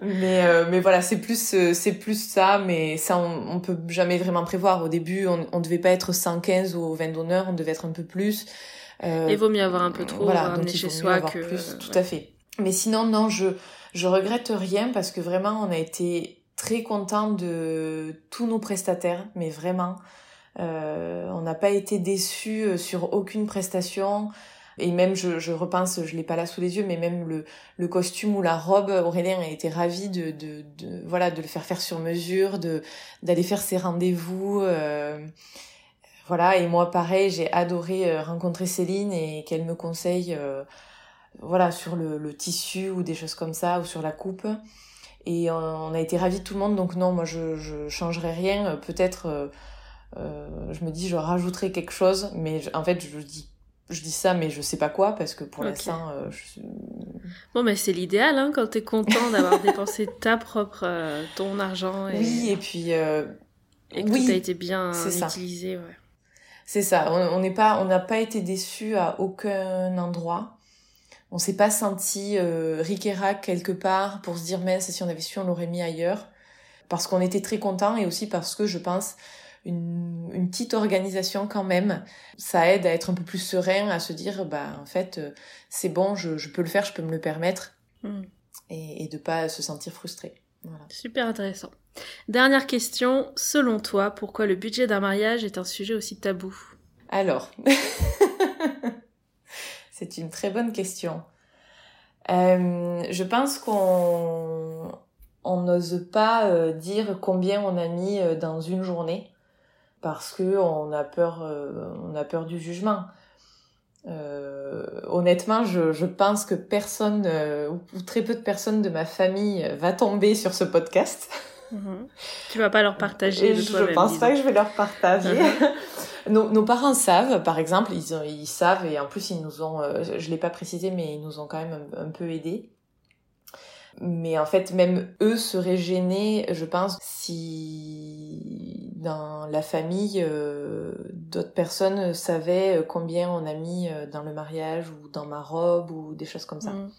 mais mais voilà, c'est plus c'est plus ça. Mais ça, on, on peut jamais vraiment prévoir. Au début, on, on devait pas être 115 au vin d'honneur, on devait être un peu plus. Euh, il vaut mieux avoir un peu trop voilà, donc chez soi que plus, tout à fait. Mais sinon non, je je regrette rien parce que vraiment on a été très content de tous nos prestataires, mais vraiment euh, on n'a pas été déçus euh, sur aucune prestation. Et même, je, je repense, je l'ai pas là sous les yeux, mais même le, costume ou la robe, Aurélien a été ravi de, voilà, de le faire faire sur mesure, de d'aller faire ses rendez-vous. Euh, voilà, et moi pareil, j'ai adoré euh, rencontrer Céline et qu'elle me conseille euh, voilà, sur le, tissu ou des choses comme ça, ou sur la coupe. Et on a été ravis tout le monde, donc non, moi je, je changerai rien. Peut-être, je me dis, je rajouterai quelque chose, mais en fait, je dis je dis ça, mais je sais pas quoi, parce que pour l'instant, euh, je... Bon, mais c'est l'idéal, hein, quand t'es content d'avoir dépensé ta propre, ton argent. Et... Oui, et puis... et que oui, tout a été bien utilisé, ouais. C'est ça. On n'est pas, on n'a pas été déçus à aucun endroit. On s'est pas senti euh, ric et rac quelque part pour se dire mince si on avait su on l'aurait mis ailleurs parce qu'on était très contents et aussi parce que je pense une, une, petite organisation quand même. Ça aide à être un peu plus serein à se dire bah en fait euh, c'est bon je, je, peux le faire je peux me le permettre. Mm. et, et de pas se sentir frustré. Voilà. super intéressant. Dernière question, selon toi, pourquoi le budget d'un mariage est un sujet aussi tabou? Alors, c'est une très bonne question. Euh, je pense qu'on on n'ose pas euh, dire combien on a mis euh, dans une journée parce que on a peur, on a peur du jugement. honnêtement, je, je, pense que personne ou très peu de personnes de ma famille va tomber sur ce podcast. Mhm. Tu vas pas leur partager. Je pense pas que je vais leur partager. Mhm. nos, nos, parents savent, par exemple, ils, ils savent et en plus ils nous ont, euh, je l'ai pas précisé, mais ils nous ont quand même un, peu aidés. Mais en fait, même eux seraient gênés, je pense, si dans la famille, euh, d'autres personnes savaient combien on a mis euh, dans le mariage ou dans ma robe ou des choses comme ça. Mhm.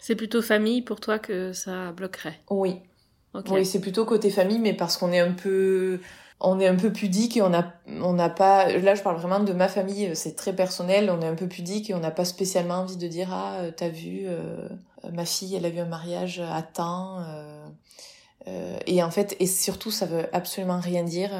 C'est plutôt famille pour toi que ça bloquerait? Oui, oui, c'est plutôt côté famille, mais parce qu'on est un peu, on est un peu pudique et on a, on n'a pas, là je parle vraiment de ma famille, c'est très personnel, on est un peu pudique et on n'a pas spécialement envie de dire ah euh, t'as vu, euh, ma fille elle a vu un mariage à temps, euh, euh, et en fait et surtout ça veut absolument rien dire.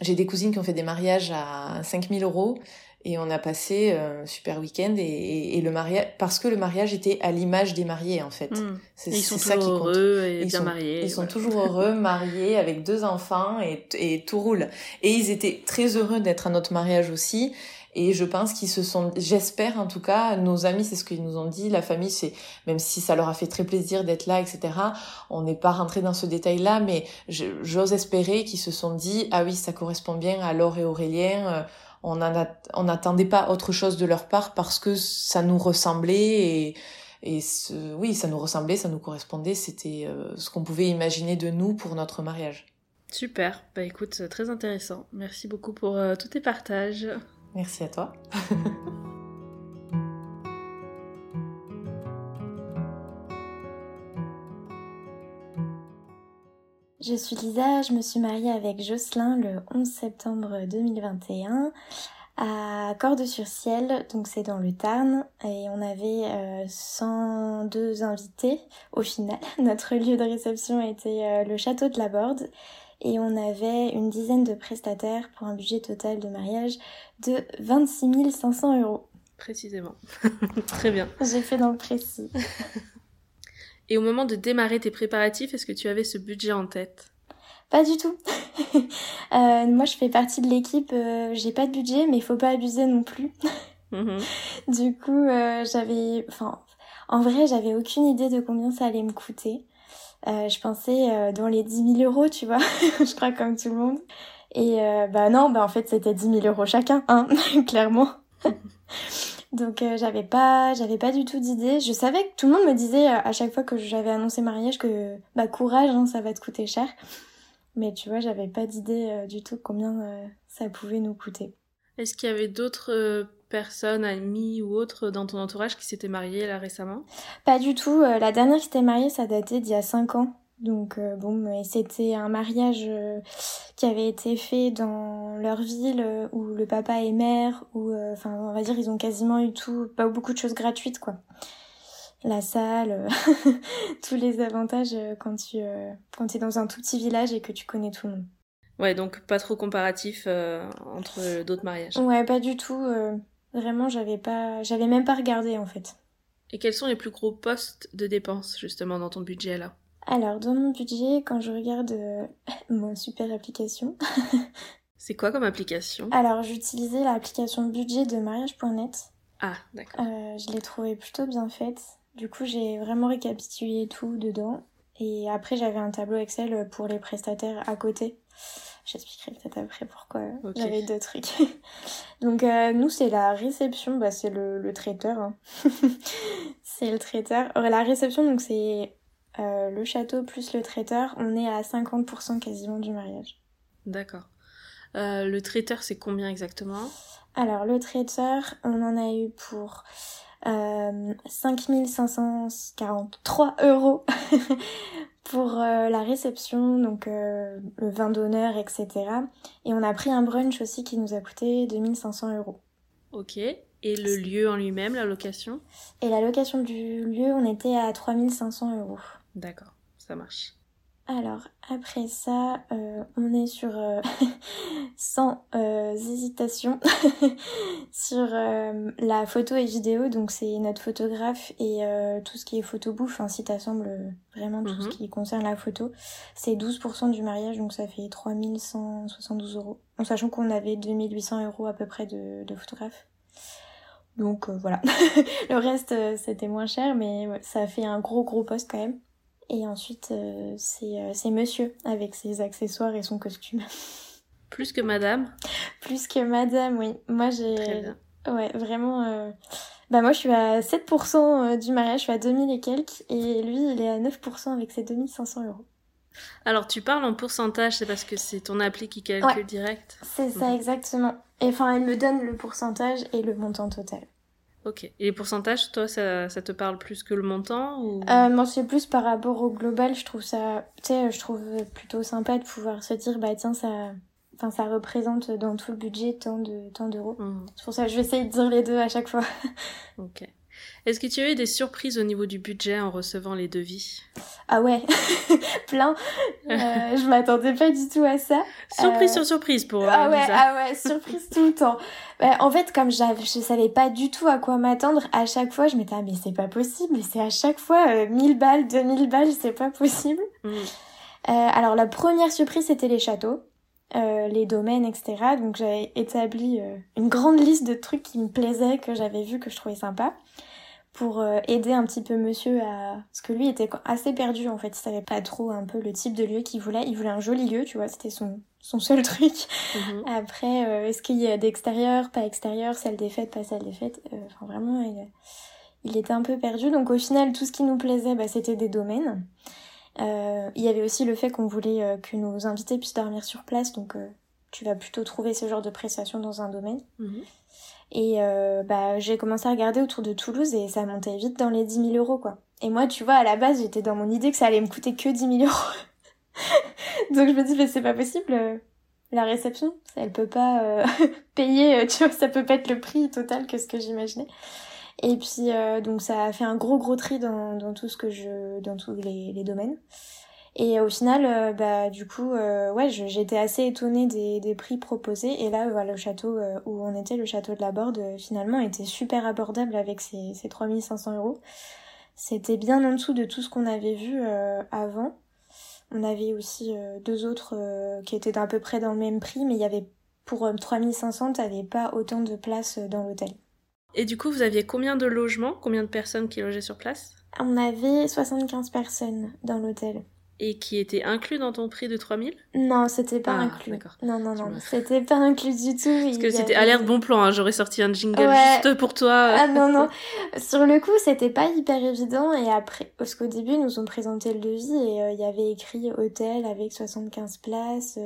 J'ai des cousines qui ont fait des mariages à 5000 euros et on a passé un super week-end et, et, le mariage parce que le mariage était à l'image des mariés en fait. Hmm. C'est ça qui compte. heureux et bien mariés. Ils sont toujours heureux, mariés avec deux enfants et, et tout roule. Et ils étaient très heureux d'être à notre mariage aussi. Et je pense qu'ils se sont, j'espère en tout cas, nos amis, c'est ce qu'ils nous ont dit, la famille, c'est, même si ça leur a fait très plaisir d'être là, etc., on n'est pas rentré dans ce détail-là, mais j'ose espérer qu'ils se sont dit, ah oui, ça correspond bien à Laure et Aurélien, euh, on n'attendait pas autre chose de leur part parce que ça nous ressemblait et, et ce, oui, ça nous ressemblait, ça nous correspondait, c'était euh, ce qu'on pouvait imaginer de nous pour notre mariage. Super, bah écoute, très intéressant. Merci beaucoup pour euh, tous tes partages. Merci à toi. Je suis Lisa, je me suis mariée avec Jocelyn le 11 septembre 2021 à Cordes-sur-Ciel, donc c'est dans le Tarn, et on avait 102 euh, invités au final. Notre lieu de réception était euh, le château de la Borde, et on avait une dizaine de prestataires pour un budget total de mariage de 26 500 euros. Précisément. Très bien. J'ai fait dans le précis. Et au moment de démarrer tes préparatifs, est-ce que tu avais ce budget en tête? Pas du tout. euh, moi, je fais partie de l'équipe. Euh, j'ai pas de budget, mais il faut pas abuser non plus. Mhm. Du coup, euh, j'avais, enfin, en vrai, j'avais aucune idée de combien ça allait me coûter. Euh, je pensais euh, dans les 10 000 euros, tu vois, je crois comme tout le monde. Et euh, bah non, bah en fait c'était 10 000 euros chacun, hein, clairement. Donc j'avais pas, j'avais pas du tout d'idée. Je savais que tout le monde me disait à chaque fois que j'avais annoncé mariage que bah courage, hein, ça va te coûter cher. Mais tu vois, j'avais pas d'idée du tout combien ça pouvait nous coûter. Est-ce qu'il y avait d'autres personnes, amies ou autres dans ton entourage qui s'étaient mariées là récemment? Pas du tout. Euh, la dernière qui s'était mariée, ça datait d'il y a 5 ans. Donc euh, bon, c'était un mariage euh, qui avait été fait dans leur ville où le papa est maire, où enfin on va dire ils ont quasiment eu tout, pas beaucoup de choses gratuites quoi. La salle, tous les avantages quand tu quand tu es dans un tout petit village et que tu connais tout le monde. Ouais, donc pas trop comparatif entre d'autres mariages. Ouais, pas du tout. Vraiment, j'avais pas, j'avais même pas regardé en fait. Et quels sont les plus gros postes de dépenses justement dans ton budget là? Alors dans mon budget, quand je regarde euh, mon super application. C'est quoi comme application? Alors j'utilisais l'application budget de mariage.net. Ah d'accord. Euh, je l'ai trouvée plutôt bien faite. Du coup j'ai vraiment récapitulé tout dedans. Et après j'avais un tableau Excel pour les prestataires à côté. J'expliquerai peut-être après pourquoi j'avais deux trucs. Donc euh, nous c'est la réception, bah c'est le, le traiteur. Hein. c'est le traiteur. la réception donc c'est euh, le château plus le traiteur. On est à 50% quasiment du mariage. D'accord. Euh, le traiteur c'est combien exactement? Alors le traiteur on en a eu pour euh, 5543 euros pour euh, la réception, donc euh, le vin d'honneur, etc. Et on a pris un brunch aussi qui nous a coûté 2500 euros. Ok. Et le lieu en lui-même, la location? Et la location du lieu, on était à 3500 euros. D'accord, ça marche. Alors, après ça, euh, on est sur, euh, sans euh, hésitation, sur la photo et vidéo. Donc, c'est notre photographe et tout ce qui est photo bouffe, hein, si t'assembles vraiment tout ce mhm. qui concerne la photo. C'est 12% du mariage, donc ça fait 3172 euros. En sachant qu'on avait 2800 euros à peu près de, de photographe. Donc, voilà. Le reste, c'était moins cher, mais ça fait un gros gros poste quand même. Et ensuite, euh, euh, c'est monsieur avec ses accessoires et son costume. Plus que madame Plus que madame, oui. Moi, j'ai... Très bien. Ouais, vraiment... Euh, bah moi, je suis à 7% du mariage, je suis à 2000 et quelques. Et lui, il est à 9% avec ses 2500 euros. Alors, tu parles en pourcentage, c'est parce que c'est ton appli qui calcule direct? C'est ça, mhm. exactement. Et enfin, elle me donne le pourcentage et le montant total. Ok. Et les pourcentages, toi, ça, ça te parle plus que le montant ou... euh, Moi, c'est plus par rapport au global. Je trouve ça, tu sais, je trouve plutôt sympa de pouvoir se dire, bah tiens, ça, enfin, ça représente dans tout le budget tant de tant d'euros. Mmh. C'est pour ça que je vais essayer de dire les deux à chaque fois. ok. Est-ce que tu as eu des surprises au niveau du budget en recevant les devis? Ah ouais, plein. Euh, je m'attendais pas du tout à ça. Surprise euh, sur surprise pour. Ah ouais, ah ouais, surprise tout le temps. Bah, en fait, comme je savais pas du tout à quoi m'attendre, à chaque fois, je m'étais ah, mais c'est pas possible, c'est à chaque fois euh, 1000 balles, 2000 balles, c'est pas possible. Mm. Euh, alors la première surprise, c'était les châteaux. les domaines, etc. Donc j'avais établi une grande liste de trucs qui me plaisaient, que j'avais vu, que je trouvais sympa pour euh, aider un petit peu monsieur à parce que lui était assez perdu en fait. Il savait pas trop un peu le type de lieu qu'il voulait. Il voulait un joli lieu tu vois. C'était son son seul truc. Mhm. après euh, est-ce qu'il y a d'extérieur pas extérieur salle des fêtes pas salle des fêtes euh, enfin vraiment il, il, était un peu perdu. Donc au final tout ce qui nous plaisait bah, c'était des domaines. Il y avait aussi le fait qu'on voulait que nos invités puissent dormir sur place. Donc tu vas plutôt trouver ce genre de prestation dans un domaine. Mhm. Et euh, bah, j'ai commencé à regarder autour de Toulouse et ça montait vite dans les 10 000 euros, quoi. Et moi, tu vois, à la base, j'étais dans mon idée que ça allait me coûter que 10 000 euros. Donc je me dis, mais c'est pas possible. Euh, la réception, elle peut pas euh, payer, tu vois, ça peut pas être le prix total que ce que j'imaginais. Et puis, donc ça a fait un gros gros tri dans, dans tout ce que je, dans tous les, les domaines. Et au final, euh, bah du coup, euh, ouais, j'étais assez étonnée des, des, prix proposés. Et là, voilà, le château euh, où on était, le château de la Borde, finalement, était super abordable avec ses, ses 3500 euros. C'était bien en dessous de tout ce qu'on avait vu avant. On avait aussi deux autres qui étaient à peu près dans le même prix, mais il y avait pour 3500, t'avais pas autant de place dans l'hôtel. Et du coup, vous aviez combien de logements? Combien de personnes qui logeaient sur place? On avait 75 personnes dans l'hôtel. Et qui était inclus dans ton prix de 3000 Non, c'était pas ah, inclus. Non, non, non, c'était pas inclus du tout. Parce que c'était alerte bon plan, hein. j'aurais sorti un jingle juste pour toi. Ah non, non. Sur le coup, c'était pas hyper évident. Et après, parce qu'au début, ils nous ont présenté le devis et euh, il y avait écrit hôtel avec 75 places,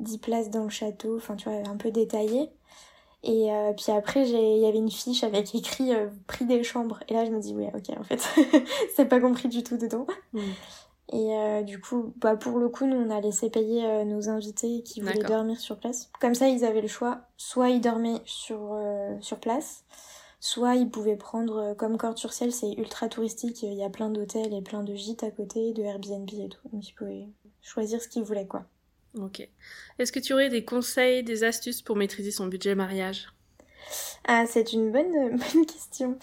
10 euh, places dans le château, enfin tu vois, un peu détaillé. Et euh, puis après, il y avait une fiche avec écrit prix des chambres. Et là, je me dis, oui, ok, en fait, c'est pas compris du tout dedans. Et euh, du coup, bah pour le coup, nous on a laissé payer euh, nos invités qui voulaient dormir sur place. Comme ça, ils avaient le choix. Soit ils dormaient sur euh, sur place, soit ils pouvaient prendre comme Corde sur Ciel, c'est ultra touristique. Il y a plein d'hôtels et plein de gîtes à côté, de Airbnb et tout. Donc ils pouvaient choisir ce qu'ils voulaient quoi. Ok. Est-ce que tu aurais des conseils, des astuces pour maîtriser son budget mariage? Ah, c'est une bonne bonne question.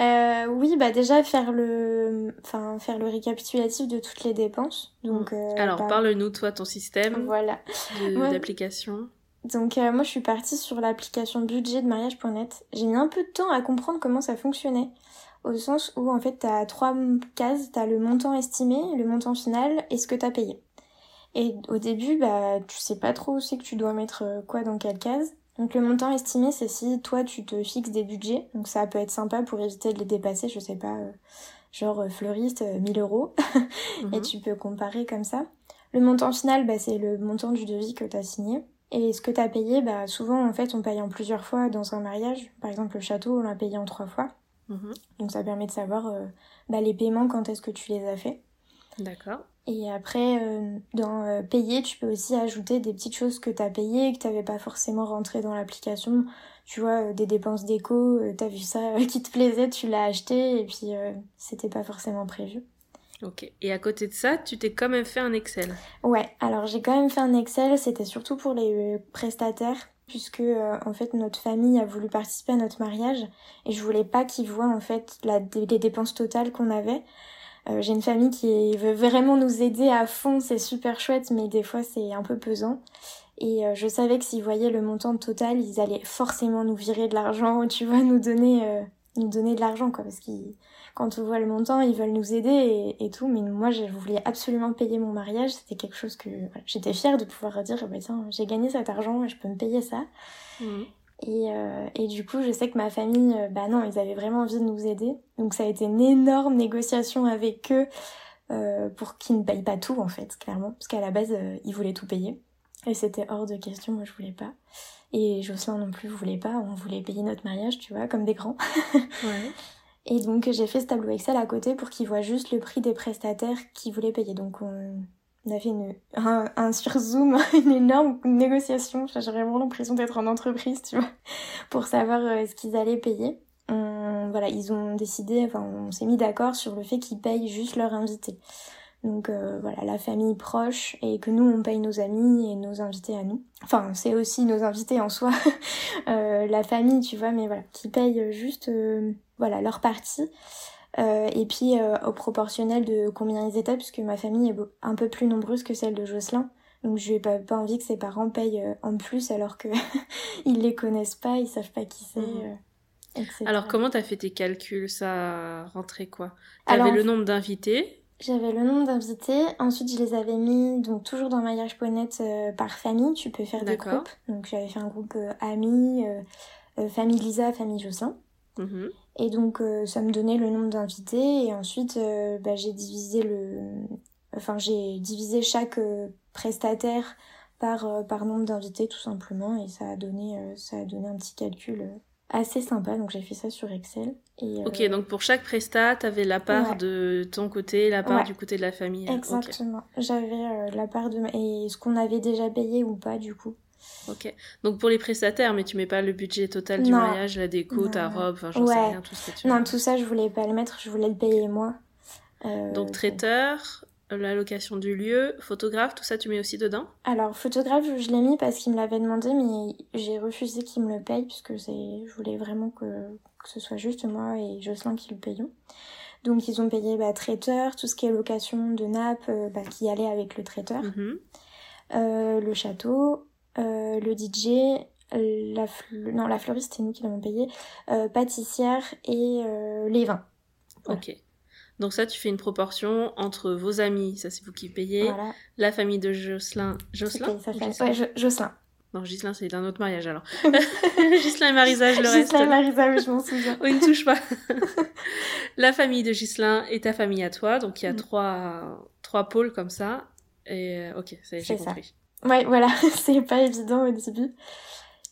Euh, oui, bah déjà faire le, enfin faire le récapitulatif de toutes les dépenses. Donc. Euh, Alors bah, parle-nous toi ton système. Voilà. D'application. Donc euh, moi je suis partie sur l'application budget de mariage.net. J'ai mis un peu de temps à comprendre comment ça fonctionnait. Au sens où en fait t'as trois cases, t'as le montant estimé, le montant final et ce que t'as payé. Et au début bah tu sais pas trop où c'est que tu dois mettre euh, quoi dans quelle case. Donc le montant estimé, c'est si toi tu te fixes des budgets. Donc ça peut être sympa pour éviter de les dépasser, je sais pas, euh, genre euh, fleuriste, 1000 euh, euros. Et mhm. tu peux comparer comme ça. Le montant final, bah, c'est le montant du devis que tu as signé. Et ce que tu as payé, bah, souvent en fait on paye en plusieurs fois dans un mariage. Par exemple le château, on l'a payé en trois fois. Mhm. Donc ça permet de savoir bah, les paiements, quand est-ce que tu les as fait. D'accord. Et après, euh, dans euh, payer, tu peux aussi ajouter des petites choses que t'as payées, que t'avais pas forcément rentré dans l'application. Tu vois, euh, des dépenses d'éco, t'as vu ça qui te plaisait, tu l'as acheté, et puis c'était pas forcément prévu. Ok. Et à côté de ça, tu t'es quand même fait un Excel. Ouais, alors j'ai quand même fait un Excel, c'était surtout pour les prestataires, puisque en fait notre famille a voulu participer à notre mariage, et je voulais pas qu'ils voient en fait la, les dépenses totales qu'on avait. Euh, j'ai une famille qui veut vraiment nous aider à fond, c'est super chouette, mais des fois c'est un peu pesant. Et euh, je savais que s'ils voyaient le montant total, ils allaient forcément nous virer de l'argent, tu vois, nous donner, euh, nous donner de l'argent, quoi, parce qu'ils, quand on voit le montant, ils veulent nous aider et, tout. Mais moi, je voulais absolument payer mon mariage. C'était quelque chose que j'étais fière de pouvoir dire, bah, tiens, j'ai gagné cet argent, je peux me payer ça. Mmh. Et, euh, et, du coup, je sais que ma famille, euh, bah non, ils avaient vraiment envie de nous aider. Donc ça a été une énorme négociation avec eux euh, pour qu'ils ne payent pas tout en fait, clairement. Parce qu'à la base, euh, ils voulaient tout payer. Et c'était hors de question, moi je voulais pas. Et Jocelyn non plus voulait pas, on voulait payer notre mariage, tu vois, comme des grands. ouais. Et donc j'ai fait ce tableau Excel à côté pour qu'ils voient juste le prix des prestataires qui voulaient payer. Donc on, on a fait une, un, sur Zoom, une énorme négociation. J'ai vraiment l'impression d'être en entreprise, tu vois, pour savoir euh, ce qu'ils allaient payer. voilà, ils ont décidé, enfin, on s'est mis d'accord sur le fait qu'ils payent juste leurs invités. Donc euh, voilà, la famille proche et que nous on paye nos amis et nos invités à nous. Enfin, c'est aussi nos invités en soi, euh, la famille, tu vois, mais voilà, qui payent juste voilà leur partie. Euh, et puis euh, au proportionnel de combien ils étaient, puisque ma famille est un peu plus nombreuse que celle de Jocelyn. Donc je n'ai pas, pas envie que ses parents payent en plus alors que ils les connaissent pas, ils savent pas qui c'est. Mhm. Alors, comment t'as fait tes calculs Ça rentrait quoi? T'avais le nombre d'invités J'avais le nombre d'invités. Ensuite, je les avais mis donc toujours dans mariage.net euh, par famille. Tu peux faire des groupes. Donc, j'avais fait un groupe euh, amis, euh, famille Lisa, famille Jocelyn. Mhm. Et donc, ça me donnait le nombre d'invités. Et ensuite, bah, j'ai divisé le, enfin, j'ai divisé chaque prestataire par par nombre d'invités tout simplement. Et ça a donné, ça a donné un petit calcul assez sympa, donc j'ai fait ça sur Excel. Et, ok, euh, donc pour chaque prestat, t'avais la part de ton côté, la part du côté de la famille. Exactement. J'avais euh, la part de et ce qu'on avait déjà payé ou pas du coup. Ok. Donc pour les prestataires, mais tu mets pas le budget total du mariage, la déco, ta robe, enfin j'en sais rien, tout ce que tu Non, tout ça je voulais pas le mettre, je voulais le payer moi. Euh, donc traiteur, la location du lieu, photographe, tout ça tu mets aussi dedans? Alors photographe, je l'ai mis parce qu'il me l'avait demandé, mais j'ai refusé qu'il me le paye puisque je voulais vraiment que, ce soit juste moi et Jocelyn qui le payons. Donc ils ont payé bah, traiteur, tout ce qui est location de nappe euh, bah, qui allait avec le traiteur, mhm. euh, le château, euh, le DJ, la, non, la fleuriste, c'est nous qui l'avons payé, pâtissière et les vins. Ok. Donc ça, tu fais une proportion entre vos amis, ça c'est vous qui payez, la famille de Jocelyn. Jocelyn ça fait... Ouais, Jocelyn. Non, Jocelyn, c'est d'un autre mariage alors. Jocelyn et Marisa, je le reste. Jocelyn et Marisa, je m'en souviens. oh, il ne touche pas. la famille de Jocelyn et ta famille à toi, donc il y a mm. trois, trois pôles comme ça. Et euh, ok, j'ai compris. Ouais, voilà, c'est pas évident au début.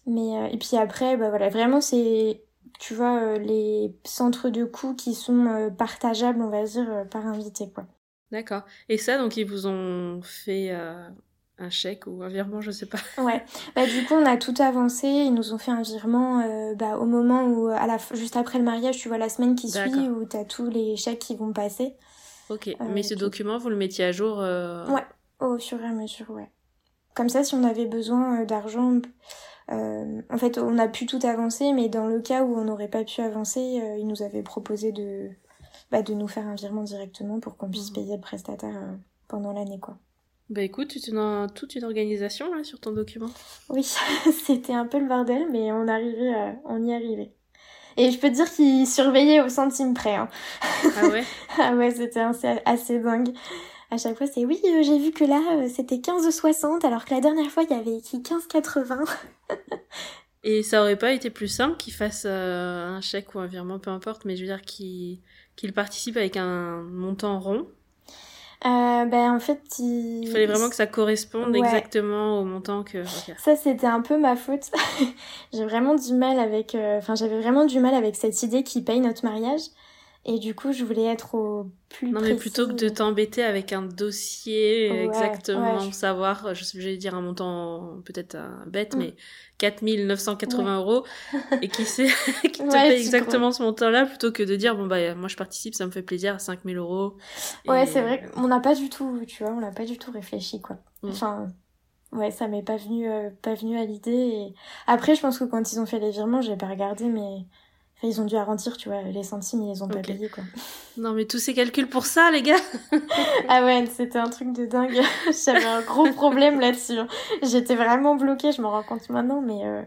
Mais euh, et puis après, bah voilà, vraiment c'est tu vois, euh, les centres de coûts qui sont euh, partageables, on va dire, par invité, quoi. D'accord. Et ça, donc, ils vous ont fait un chèque ou un virement, je sais pas. Ouais. Bah, du coup, on a tout avancé. Ils nous ont fait un virement bah, au moment où, à la, juste après le mariage, tu vois, la semaine qui suit, où tu as tous les chèques qui vont passer. Ok. Mais ce document, vous le mettiez à jour Ouais, au fur et à mesure, ouais. Comme ça, si on avait besoin d'argent, euh, en fait, on a pu tout avancer, mais dans le cas où on n'aurait pas pu avancer, euh, ils nous avaient proposé de, bah, de nous faire un virement directement pour qu'on puisse mmh. payer le prestataire euh, pendant l'année, quoi. Bah écoute, tu as toute une organisation là sur ton document. Oui, c'était un peu le bordel, mais on arrivait, on y arrivait. Et je peux te dire qu'ils surveillaient au centime près. Hein. Ah ouais? Ah ouais, c'était assez dingue à chaque fois c'est oui euh, j'ai vu que là euh, c'était 15,60 alors que la dernière fois il y avait écrit 15,80. Et ça aurait pas été plus simple qu'il fasse euh, un chèque ou un virement, peu importe, mais je veux dire qu'il qu'il participe avec un montant rond? Ben en fait, il... il... fallait vraiment que ça corresponde exactement au montant que. Ça c'était un peu ma faute. j'ai vraiment du mal avec, enfin j'avais vraiment du mal avec cette idée qu'il paye notre mariage. Et du coup, je voulais être au plus Non, mais plutôt que de t'embêter avec un dossier exactement, savoir, je sais, j'allais dire un montant peut-être bête, mm. mais 4980 euros, et qui sait, qui te paye exactement ce montant-là, plutôt que de dire, bon, bah, moi je participe, ça me fait plaisir, 5000 euros. Ouais, c'est vrai qu'on n'a pas du tout, tu vois, on n'a pas du tout réfléchi, quoi. Mm. Enfin, ouais, ça m'est pas venu, euh, pas venu à l'idée. Et... Après, je pense que quand ils ont fait les virements, j'ai pas regardé, mais ils ont dû arrondir, tu vois, les centimes, ils les ont pas payés, quoi. Non, mais tous ces calculs pour ça, les gars Ah ouais, c'était un truc de dingue. J'avais un gros problème là-dessus. Hein. J'étais vraiment bloquée, je m'en rends compte maintenant, mais euh,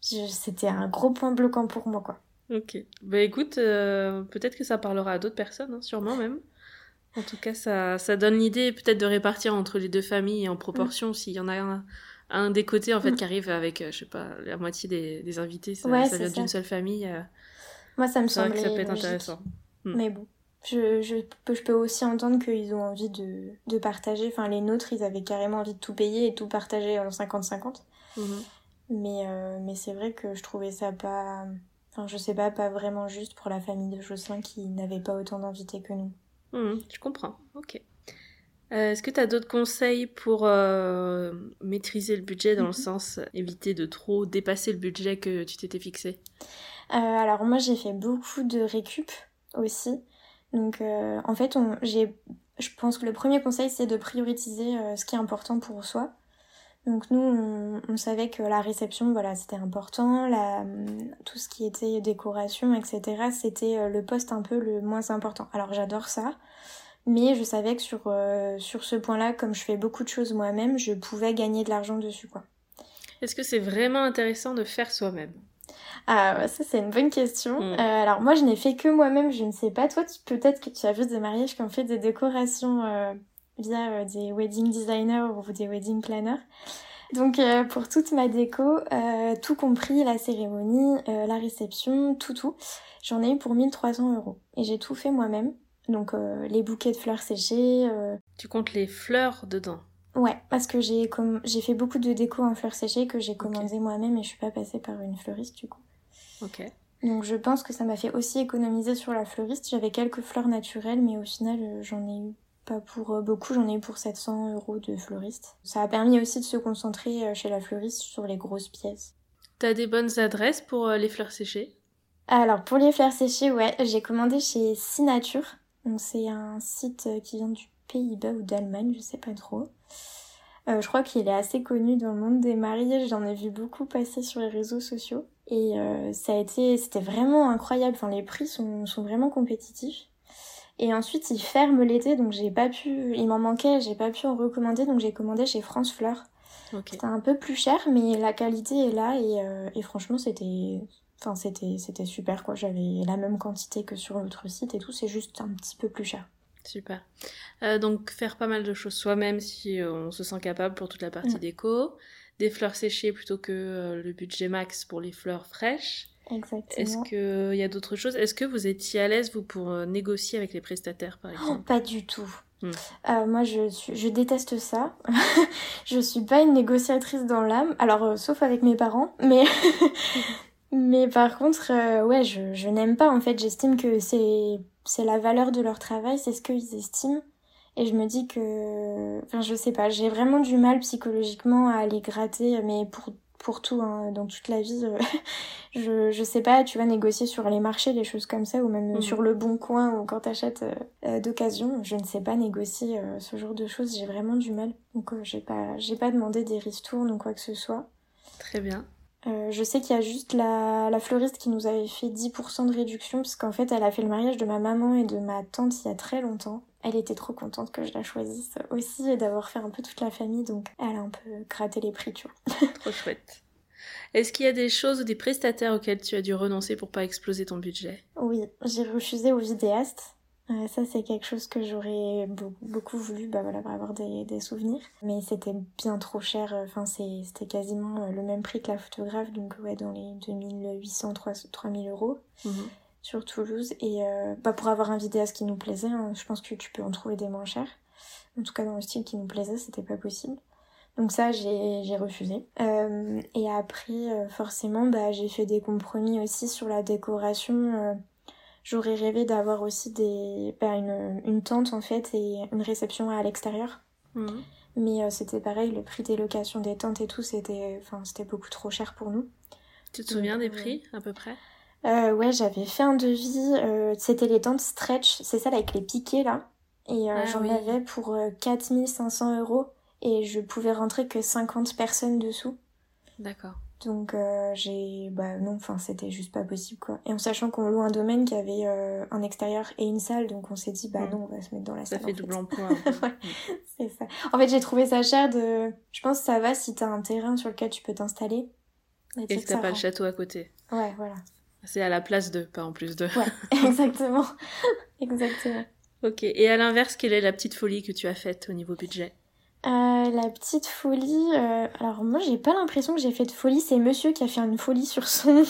c'était un gros point bloquant pour moi, quoi. Ok. Bah écoute, euh, peut-être que ça parlera à d'autres personnes, hein, sûrement même. En tout cas, ça, ça donne l'idée peut-être de répartir entre les deux familles en proportion, mm. s'il y en a un un des côtés en fait mm. qui arrive avec euh, je sais pas la moitié des, des invités ça, ça vient d'une seule famille moi, ça me semble. ça peut être intéressant. Hmm. Mais bon. Je, je, peux, je peux aussi entendre qu'ils ont envie de, de partager. Enfin, les nôtres, ils avaient carrément envie de tout payer et tout partager en 50-50. Mhm. Mais, euh, mais c'est vrai que je trouvais ça pas. Enfin, je sais pas, pas vraiment juste pour la famille de Jocelyn qui n'avait pas autant d'invités que nous. Mhm, je comprends. Ok. Euh, est-ce que tu as d'autres conseils pour euh, maîtriser le budget dans le mhm. sens éviter de trop dépasser le budget que tu t'étais fixé? Euh, alors moi j'ai fait beaucoup de récup aussi. Donc en fait j'ai, je pense que le premier conseil c'est de prioriser ce qui est important pour soi. Donc nous on, on savait que la réception voilà c'était important, la, tout ce qui était décoration etc c'était le poste un peu le moins important. Alors j'adore ça Mais je savais que sur, sur ce point-là, comme je fais beaucoup de choses moi-même, je pouvais gagner de l'argent dessus, quoi. Est-ce que c'est vraiment intéressant de faire soi-même? Ah, ça c'est une bonne question. Mm. Euh, alors moi je n'ai fait que moi-même, je ne sais pas. Toi, peut-être que tu as vu des mariages qui ont fait des décorations euh, via euh, des wedding designers ou des wedding planners. Donc pour toute ma déco, tout compris la cérémonie, la réception, tout tout, j'en ai eu pour 1300 euros. Et j'ai tout fait moi-même. Donc les bouquets de fleurs séchées. Tu comptes les fleurs dedans Ouais, parce que j'ai j'ai fait beaucoup de déco en fleurs séchées que j'ai commandé moi-même et je suis pas passée par une fleuriste du coup. Ok. Donc je pense que ça m'a fait aussi économiser sur la fleuriste. J'avais quelques fleurs naturelles, mais au final euh, j'en ai eu pas pour euh, beaucoup, j'en ai eu pour 700 euros de fleuriste. Ça a permis aussi de se concentrer euh, chez la fleuriste sur les grosses pièces. T'as des bonnes adresses pour les fleurs séchées? Alors pour les fleurs séchées, ouais, j'ai commandé chez Sinature. Donc c'est un site qui vient du Pays-Bas ou d'Allemagne, je sais pas trop. Euh, je crois qu'il est assez connu dans le monde des mariages, j'en ai vu beaucoup passer sur les réseaux sociaux. Et euh, ça a été, c'était vraiment incroyable, enfin les prix sont, sont vraiment compétitifs. Et ensuite ils ferment l'été, donc j'ai pas pu, il m'en manquait, j'ai pas pu en recommander, donc j'ai commandé chez France Fleur. C'était un peu plus cher, mais la qualité est là et, euh, et franchement c'était, enfin c'était, c'était super quoi. J'avais la même quantité que sur l'autre site et tout, c'est juste un petit peu plus cher. Super. Euh, donc faire pas mal de choses soi-même si euh, on se sent capable pour toute la partie déco. Des fleurs séchées plutôt que euh, le budget max pour les fleurs fraîches. Exactement. Est-ce qu'il y a d'autres choses? Est-ce que vous étiez à l'aise vous pour négocier avec les prestataires par oh, exemple? Pas du tout. Mm. moi, je, je déteste ça. je suis pas une négociatrice dans l'âme. Alors, sauf avec mes parents, mais mais par contre, ouais, je, je n'aime pas. En fait, j'estime que c'est c'est la valeur de leur travail, c'est ce qu'ils estiment. Et je me dis que, enfin, je sais pas, j'ai vraiment du mal psychologiquement à aller gratter, mais pour pour tout, hein, dans toute la vie, euh, je je sais pas, tu vas négocier sur les marchés, les choses comme ça, ou même mm. sur le bon coin, ou quand t'achètes euh, euh, d'occasion, je ne sais pas négocier ce genre de choses, j'ai vraiment du mal. Donc j'ai pas j'ai pas demandé des ristournes ou quoi que ce soit. Très bien. Euh, je sais qu'il y a juste la, la, fleuriste qui nous avait fait 10% de réduction parce qu'en fait elle a fait le mariage de ma maman et de ma tante il y a très longtemps. Elle était trop contente que je la choisisse aussi et d'avoir fait un peu toute la famille donc elle a un peu gratté les prix tu vois. trop chouette. Est-ce qu'il y a des choses ou des prestataires auxquels tu as dû renoncer pour pas exploser ton budget? Oui, j'ai refusé au vidéaste ça, c'est quelque chose que j'aurais beaucoup voulu bah, voilà, avoir des, des souvenirs. Mais c'était bien trop cher. Enfin, c'était quasiment euh, le même prix que la photographe, donc ouais, dans les 2800, 3000 euros mhm. sur Toulouse. Et euh, bah, pour avoir un vidéaste qui nous plaisait, hein, je pense que tu peux en trouver des moins chers. En tout cas, dans le style qui nous plaisait, c'était pas possible. Donc ça, j'ai refusé. Euh, et après, forcément, bah, j'ai fait des compromis aussi sur la décoration J'aurais rêvé d'avoir aussi des, bah, une, une tente en fait et une réception à l'extérieur. Mhm. Mais euh, c'était pareil, le prix des locations des tentes et tout, c'était enfin, c'était beaucoup trop cher pour nous. Tu te souviens des euh, prix à peu près? Euh, Ouais, j'avais fait un devis. Euh, c'était les tentes stretch, c'est ça avec les piquets là. Et ah j'en avais pour 4500 euros et je pouvais rentrer que 50 personnes dessous. D'accord. Donc euh, j'ai bah non enfin c'était juste pas possible quoi. Et en sachant qu'on loue un domaine qui avait euh, un extérieur et une salle donc on s'est dit bah mm. non on va se mettre dans la salle. Ça fait double emploi. c'est ça. En fait j'ai trouvé ça cher de je pense que ça va si t'as un terrain sur lequel tu peux t'installer. Et, que t'as pas le château à côté. Ouais voilà. C'est à la place de pas en plus de. Ouais exactement exactement. Ok et à l'inverse quelle est la petite folie que tu as faite au niveau budget? Euh, la petite folie. Euh, alors moi j'ai pas l'impression que j'ai fait de folie. C'est Monsieur qui a fait une folie sur son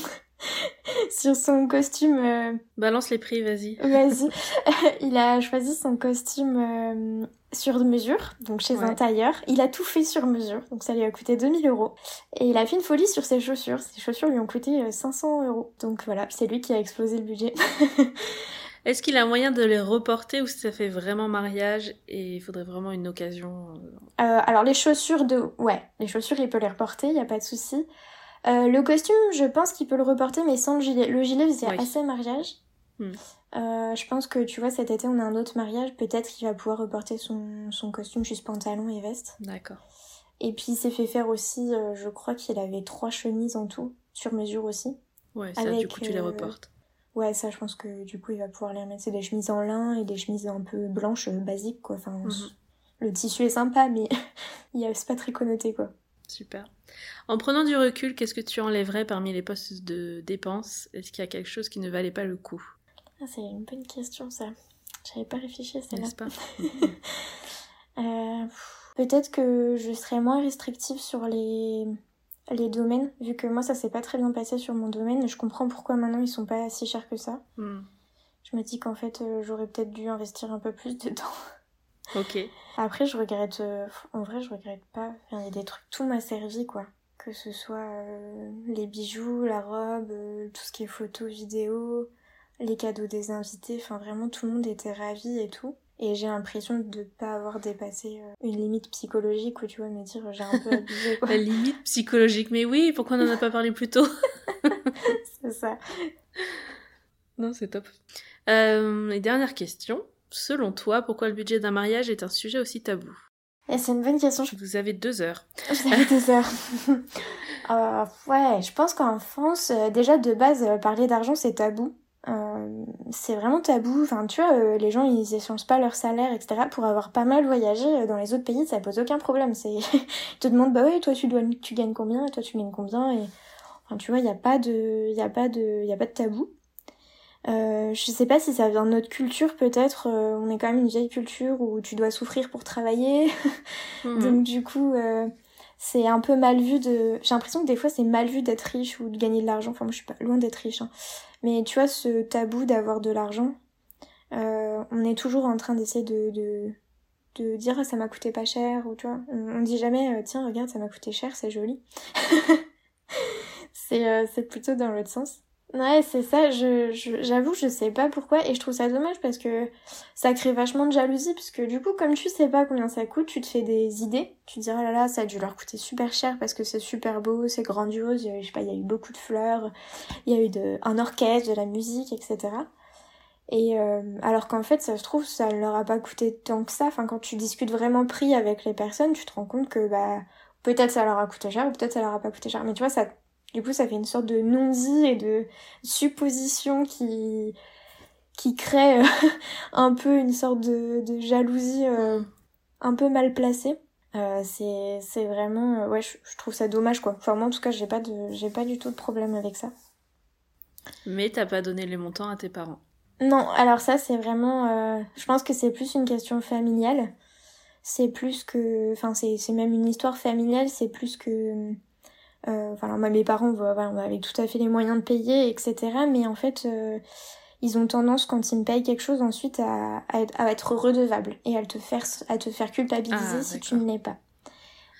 sur son costume. Euh, Balance les prix, vas-y. Vas-y. il a choisi son costume sur mesure, donc chez un tailleur. Il a tout fait sur mesure, donc ça lui a coûté 2000 euros. Et il a fait une folie sur ses chaussures. Ses chaussures lui ont coûté 500 euros. Donc voilà, c'est lui qui a explosé le budget. Est-ce qu'il a moyen de les reporter ou ça fait vraiment mariage et il faudrait vraiment une occasion euh, Alors les chaussures de... Ouais, les chaussures il peut les reporter, il n'y a pas de souci. Euh, le costume, je pense qu'il peut le reporter mais sans le gilet. Le gilet c'est assez mariage. Hmm. Euh, je pense que tu vois cet été on a un autre mariage, peut-être qu'il va pouvoir reporter son, son costume juste pantalon et veste. D'accord. Et puis il s'est fait faire aussi, je crois qu'il avait trois chemises en tout, sur mesure aussi. Ouais, ça du coup tu les reportes. Ouais, ça, je pense que du coup, il va pouvoir les remettre. C'est des chemises en lin et des chemises un peu blanches, euh, basiques, quoi. Enfin, mhm. le tissu est sympa, mais c'est pas très connoté, quoi. Super. En prenant du recul, qu'est-ce que tu enlèverais parmi les postes de dépenses? Est-ce qu'il y a quelque chose qui ne valait pas le coup? Ah, C'est une bonne question, ça. J'avais pas réfléchi à celle-là. pas? Euh, Peut-être que je serais moins restrictive sur les les domaines, vu que moi ça s'est pas très bien passé sur mon domaine, je comprends pourquoi maintenant ils sont pas si chers que ça. Hmm. Je me dis qu'en fait euh, j'aurais peut-être dû investir un peu plus dedans. Ok. Après je regrette, euh, en vrai je regrette pas. Il y a des trucs, tout m'a servi quoi. Que ce soit euh, les bijoux, la robe, tout ce qui est photo, vidéo, les cadeaux des invités, enfin vraiment tout le monde était ravi et tout. Et j'ai l'impression de ne pas avoir dépassé euh, une limite psychologique où tu vois me dire j'ai un peu abusé. La limite psychologique, mais oui, pourquoi on n'en a pas parlé plus tôt? C'est ça. Non, c'est top. Euh, et dernière question. Selon toi, pourquoi le budget d'un mariage est un sujet aussi tabou? Eh, C'est une bonne question. Vous avez deux heures. Vous avez deux heures. euh, ouais, je pense qu'en France, euh, déjà de base, parler d'argent c'est tabou. Euh, c'est vraiment tabou. Enfin, tu vois, euh, les gens ils échangent pas leur salaire, etc. Pour avoir pas mal voyagé euh, dans les autres pays, ça pose aucun problème. C'est, ils te demandent bah ouais, toi tu dois, tu gagnes combien, et toi tu gagnes combien, et enfin, tu vois, il y a pas de, il a pas de, il a pas de tabou. Euh, je sais pas si ça vient de notre culture, peut-être. on est quand même une vieille culture où tu dois souffrir pour travailler. Mhm. Donc du coup, c'est un peu mal vu de. J'ai l'impression que des fois c'est mal vu d'être riche ou de gagner de l'argent. Enfin, moi je suis pas loin d'être riche. Hein. Mais tu vois, ce tabou d'avoir de l'argent, euh, on est toujours en train d'essayer de, de, dire ça m'a coûté pas cher, ou tu vois, on, dit jamais euh, tiens, regarde, ça m'a coûté cher, c'est joli. c'est euh, c'est plutôt dans l'autre sens. Ouais, c'est ça, je, j'avoue, je, sais pas pourquoi, et je trouve ça dommage parce que ça crée vachement de jalousie, puisque du coup, comme tu sais pas combien ça coûte, tu te fais des idées, tu te dis, oh là là, ça a dû leur coûter super cher parce que c'est super beau, c'est grandiose, je sais pas, il y a eu beaucoup de fleurs, il y a eu de, un orchestre, de la musique, etc. Et euh, alors qu'en fait, ça se trouve, ça ne leur a pas coûté tant que ça, enfin, quand tu discutes vraiment prix avec les personnes, tu te rends compte que, bah, peut-être ça leur a coûté cher, ou peut-être ça leur a pas coûté cher, mais tu vois, ça du coup, ça fait une sorte de non-dit et de supposition qui, qui crée euh, un peu une sorte de, de jalousie euh, un peu mal placée. Euh, c'est, c'est vraiment, ouais, je, trouve ça dommage quoi. Enfin, moi en tout cas, j'ai pas de, j'ai pas du tout de problème avec ça. Mais t'as pas donné les montants à tes parents. Non, alors ça c'est vraiment, je pense que c'est plus une question familiale. C'est plus que, enfin c'est, c'est même une histoire familiale. C'est plus que euh, enfin, moi, mes parents voilà, on avait tout à fait les moyens de payer, etc. Mais en fait, euh, ils ont tendance, quand ils me payent quelque chose, ensuite à, à, être, redevable et à te faire, à te faire culpabiliser ah, si tu ne l'es pas.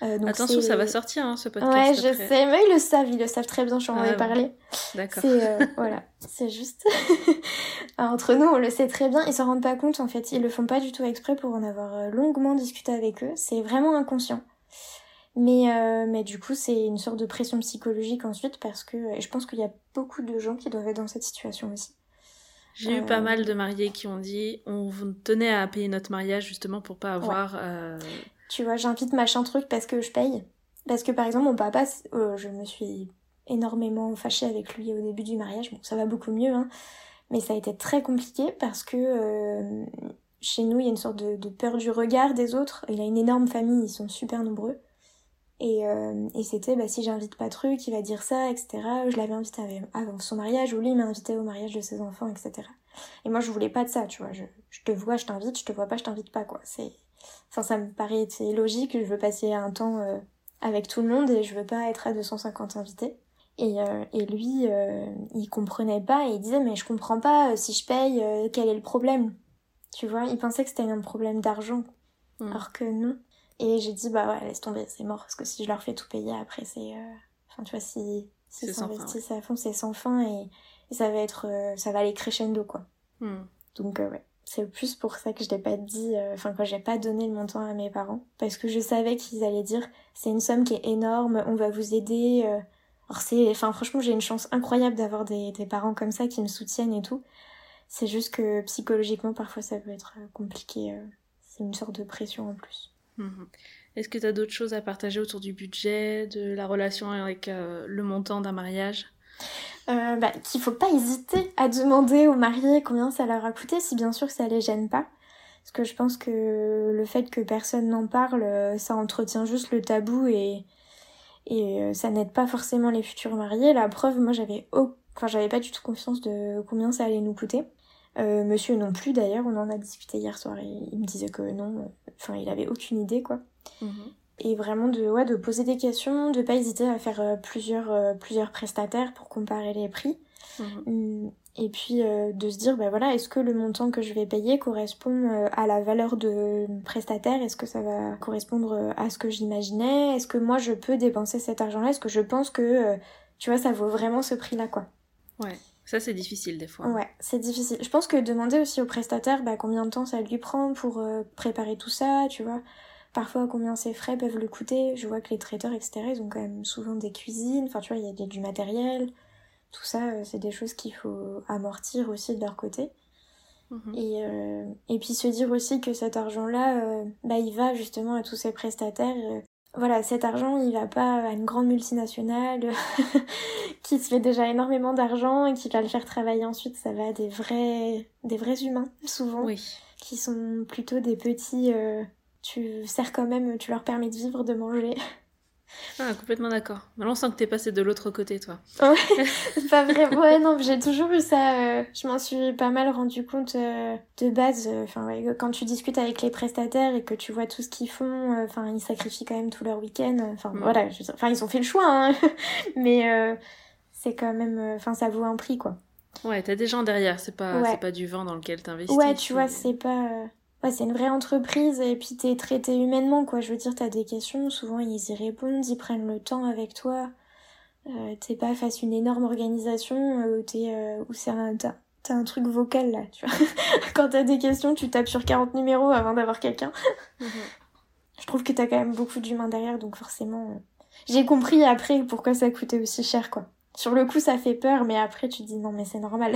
Euh, donc Attention, ça va sortir hein, ce podcast. Ouais, je sais, mais ils le savent, ils le savent très bien, j'en ai parlé. D'accord. C'est euh, voilà, c'est juste. entre nous, on le sait très bien, ils s'en rendent pas compte en fait, ils le font pas du tout exprès pour en avoir euh, longuement discuté avec eux, c'est vraiment inconscient. Mais, euh, mais du coup, c'est une sorte de pression psychologique ensuite parce que et je pense qu'il y a beaucoup de gens qui doivent être dans cette situation aussi. J'ai eu pas euh, mal de mariés qui ont dit on tenait à payer notre mariage justement pour pas avoir. Euh... Tu vois, j'invite machin truc parce que je paye. Parce que par exemple, mon papa, euh, je me suis énormément fâchée avec lui au début du mariage. Bon, ça va beaucoup mieux, hein. Mais ça a été très compliqué parce que euh, chez nous, il y a une sorte de, de peur du regard des autres. Il a une énorme famille, ils sont super nombreux. Et, euh, et c'était, bah, si j'invite pas truc, il va dire ça, etc. Je l'avais invité avant son mariage, ou lui m'a invité au mariage de ses enfants, etc. Et moi, je voulais pas de ça, tu vois. Je, je te vois, je t'invite, je te vois pas, je t'invite pas, quoi. C'est, enfin, ça me paraît logique. Je veux passer un temps euh, avec tout le monde et je veux pas être à 250 invités. Et, euh, et lui, il comprenait pas et il disait, mais je comprends pas, si je paye, quel est le problème? Tu vois, il pensait que c'était un problème d'argent. Hmm. Alors que non. Et j'ai dit, bah ouais, laisse tomber, c'est mort. Parce que si je leur fais tout payer après, c'est. Euh, enfin, tu vois, si, si s'investissent à fond, c'est sans fin et, ça va être. Euh, ça va aller crescendo, quoi. Hmm. Donc, euh, ouais. C'est plus pour ça que je l'ai pas dit, enfin, quand j'ai pas donné le montant à mes parents. Parce que je savais qu'ils allaient dire, c'est une somme qui est énorme, on va vous aider. Alors, c'est. Enfin, franchement, j'ai une chance incroyable d'avoir des, des parents comme ça qui me soutiennent et tout. C'est juste que psychologiquement, parfois, ça peut être compliqué. C'est une sorte de pression en plus. Mhm. Est-ce que tu as d'autres choses à partager autour du budget, de la relation avec euh, le montant d'un mariage? Euh, bah, qu'il faut pas hésiter à demander aux mariés combien ça leur a coûté, si bien sûr ça les gêne pas. Parce que je pense que le fait que personne n'en parle, ça entretient juste le tabou et, euh, ça n'aide pas forcément les futurs mariés. La preuve, moi j'avais enfin j'avais pas du tout confiance de combien ça allait nous coûter. Euh, monsieur non plus d'ailleurs, on en a discuté hier soir et il me disait que non, enfin il avait aucune idée quoi. Mhm. Et vraiment de, ouais, de poser des questions, de pas hésiter à faire euh, plusieurs, euh, plusieurs prestataires pour comparer les prix. Mhm. Hum, et puis de se dire, bah voilà, est-ce que le montant que je vais payer correspond à la valeur de prestataire? Est-ce que ça va correspondre à ce que j'imaginais? Est-ce que moi je peux dépenser cet argent-là? Est-ce que je pense que, tu vois, ça vaut vraiment ce prix-là, quoi? Ouais. Ça, c'est difficile des fois. Ouais, c'est difficile. Je pense que demander aussi au prestataire bah, combien de temps ça lui prend pour euh, préparer tout ça, tu vois. Parfois, combien ses frais peuvent le coûter. Je vois que les traiteurs, etc., ils ont quand même souvent des cuisines. Enfin, tu vois, il y a du matériel. Tout ça, euh, c'est des choses qu'il faut amortir aussi de leur côté. Mhm. Et, euh, et puis se dire aussi que cet argent-là, bah, il va justement à tous ces prestataires voilà, cet argent, il va pas à une grande multinationale qui se fait déjà énormément d'argent et qui va le faire travailler ensuite. Ça va à des vrais, des vrais humains, souvent, qui sont plutôt des petits. Euh, tu sers quand même, tu leur permets de vivre, de manger. Ah, complètement d'accord. Maintenant, on sent que t'es passé de l'autre côté, toi. Ouais, c'est pas vrai. Ouais, non, j'ai toujours eu ça. Euh, je m'en suis pas mal rendu compte euh, de base. Euh, enfin, ouais, quand tu discutes avec les prestataires et que tu vois tout ce qu'ils font, enfin, ils sacrifient quand même tout leur week-end. Enfin, mm. voilà. Enfin, ils ont fait le choix, hein. Mais c'est quand même. Enfin, ça vaut un prix, quoi. Ouais, t'as des gens derrière. C'est pas, c'est pas du vent dans lequel t'investis. Ouais, tu vois, c'est pas ouais, c'est une vraie entreprise et puis t'es traité humainement, quoi. Je veux dire, t'as des questions, souvent ils y répondent, ils prennent le temps avec toi. Euh, t'es pas face à une énorme organisation euh, où t'es, euh, où c'est un, t'as, un truc vocal là, tu vois. Quand t'as des questions, tu tapes sur 40 numéros avant d'avoir quelqu'un. Mhm. Je trouve que t'as quand même beaucoup d'humains derrière, donc forcément, j'ai compris après pourquoi ça coûtait aussi cher, quoi. Sur le coup, ça fait peur, mais après, tu dis non, mais c'est normal.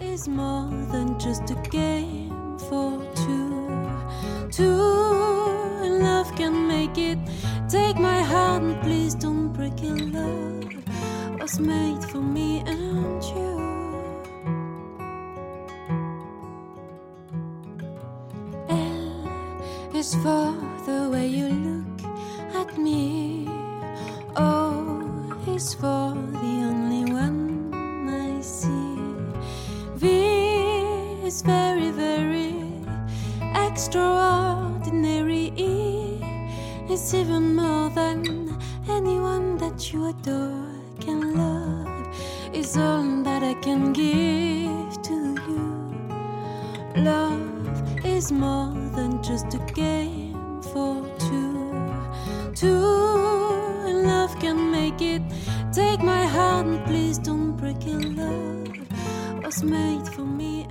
Is more than just a game for two. Two and love can make it. Take my hand, please don't break it. Love was made for me and you. L is for the way you look at me. O is for the is very, very extraordinary. It's even more than anyone that you adore can love. Is all that I can give to you. Love is more than just a game for two. Two, love can make it. Take my heart and please don't break it. Love was made for me.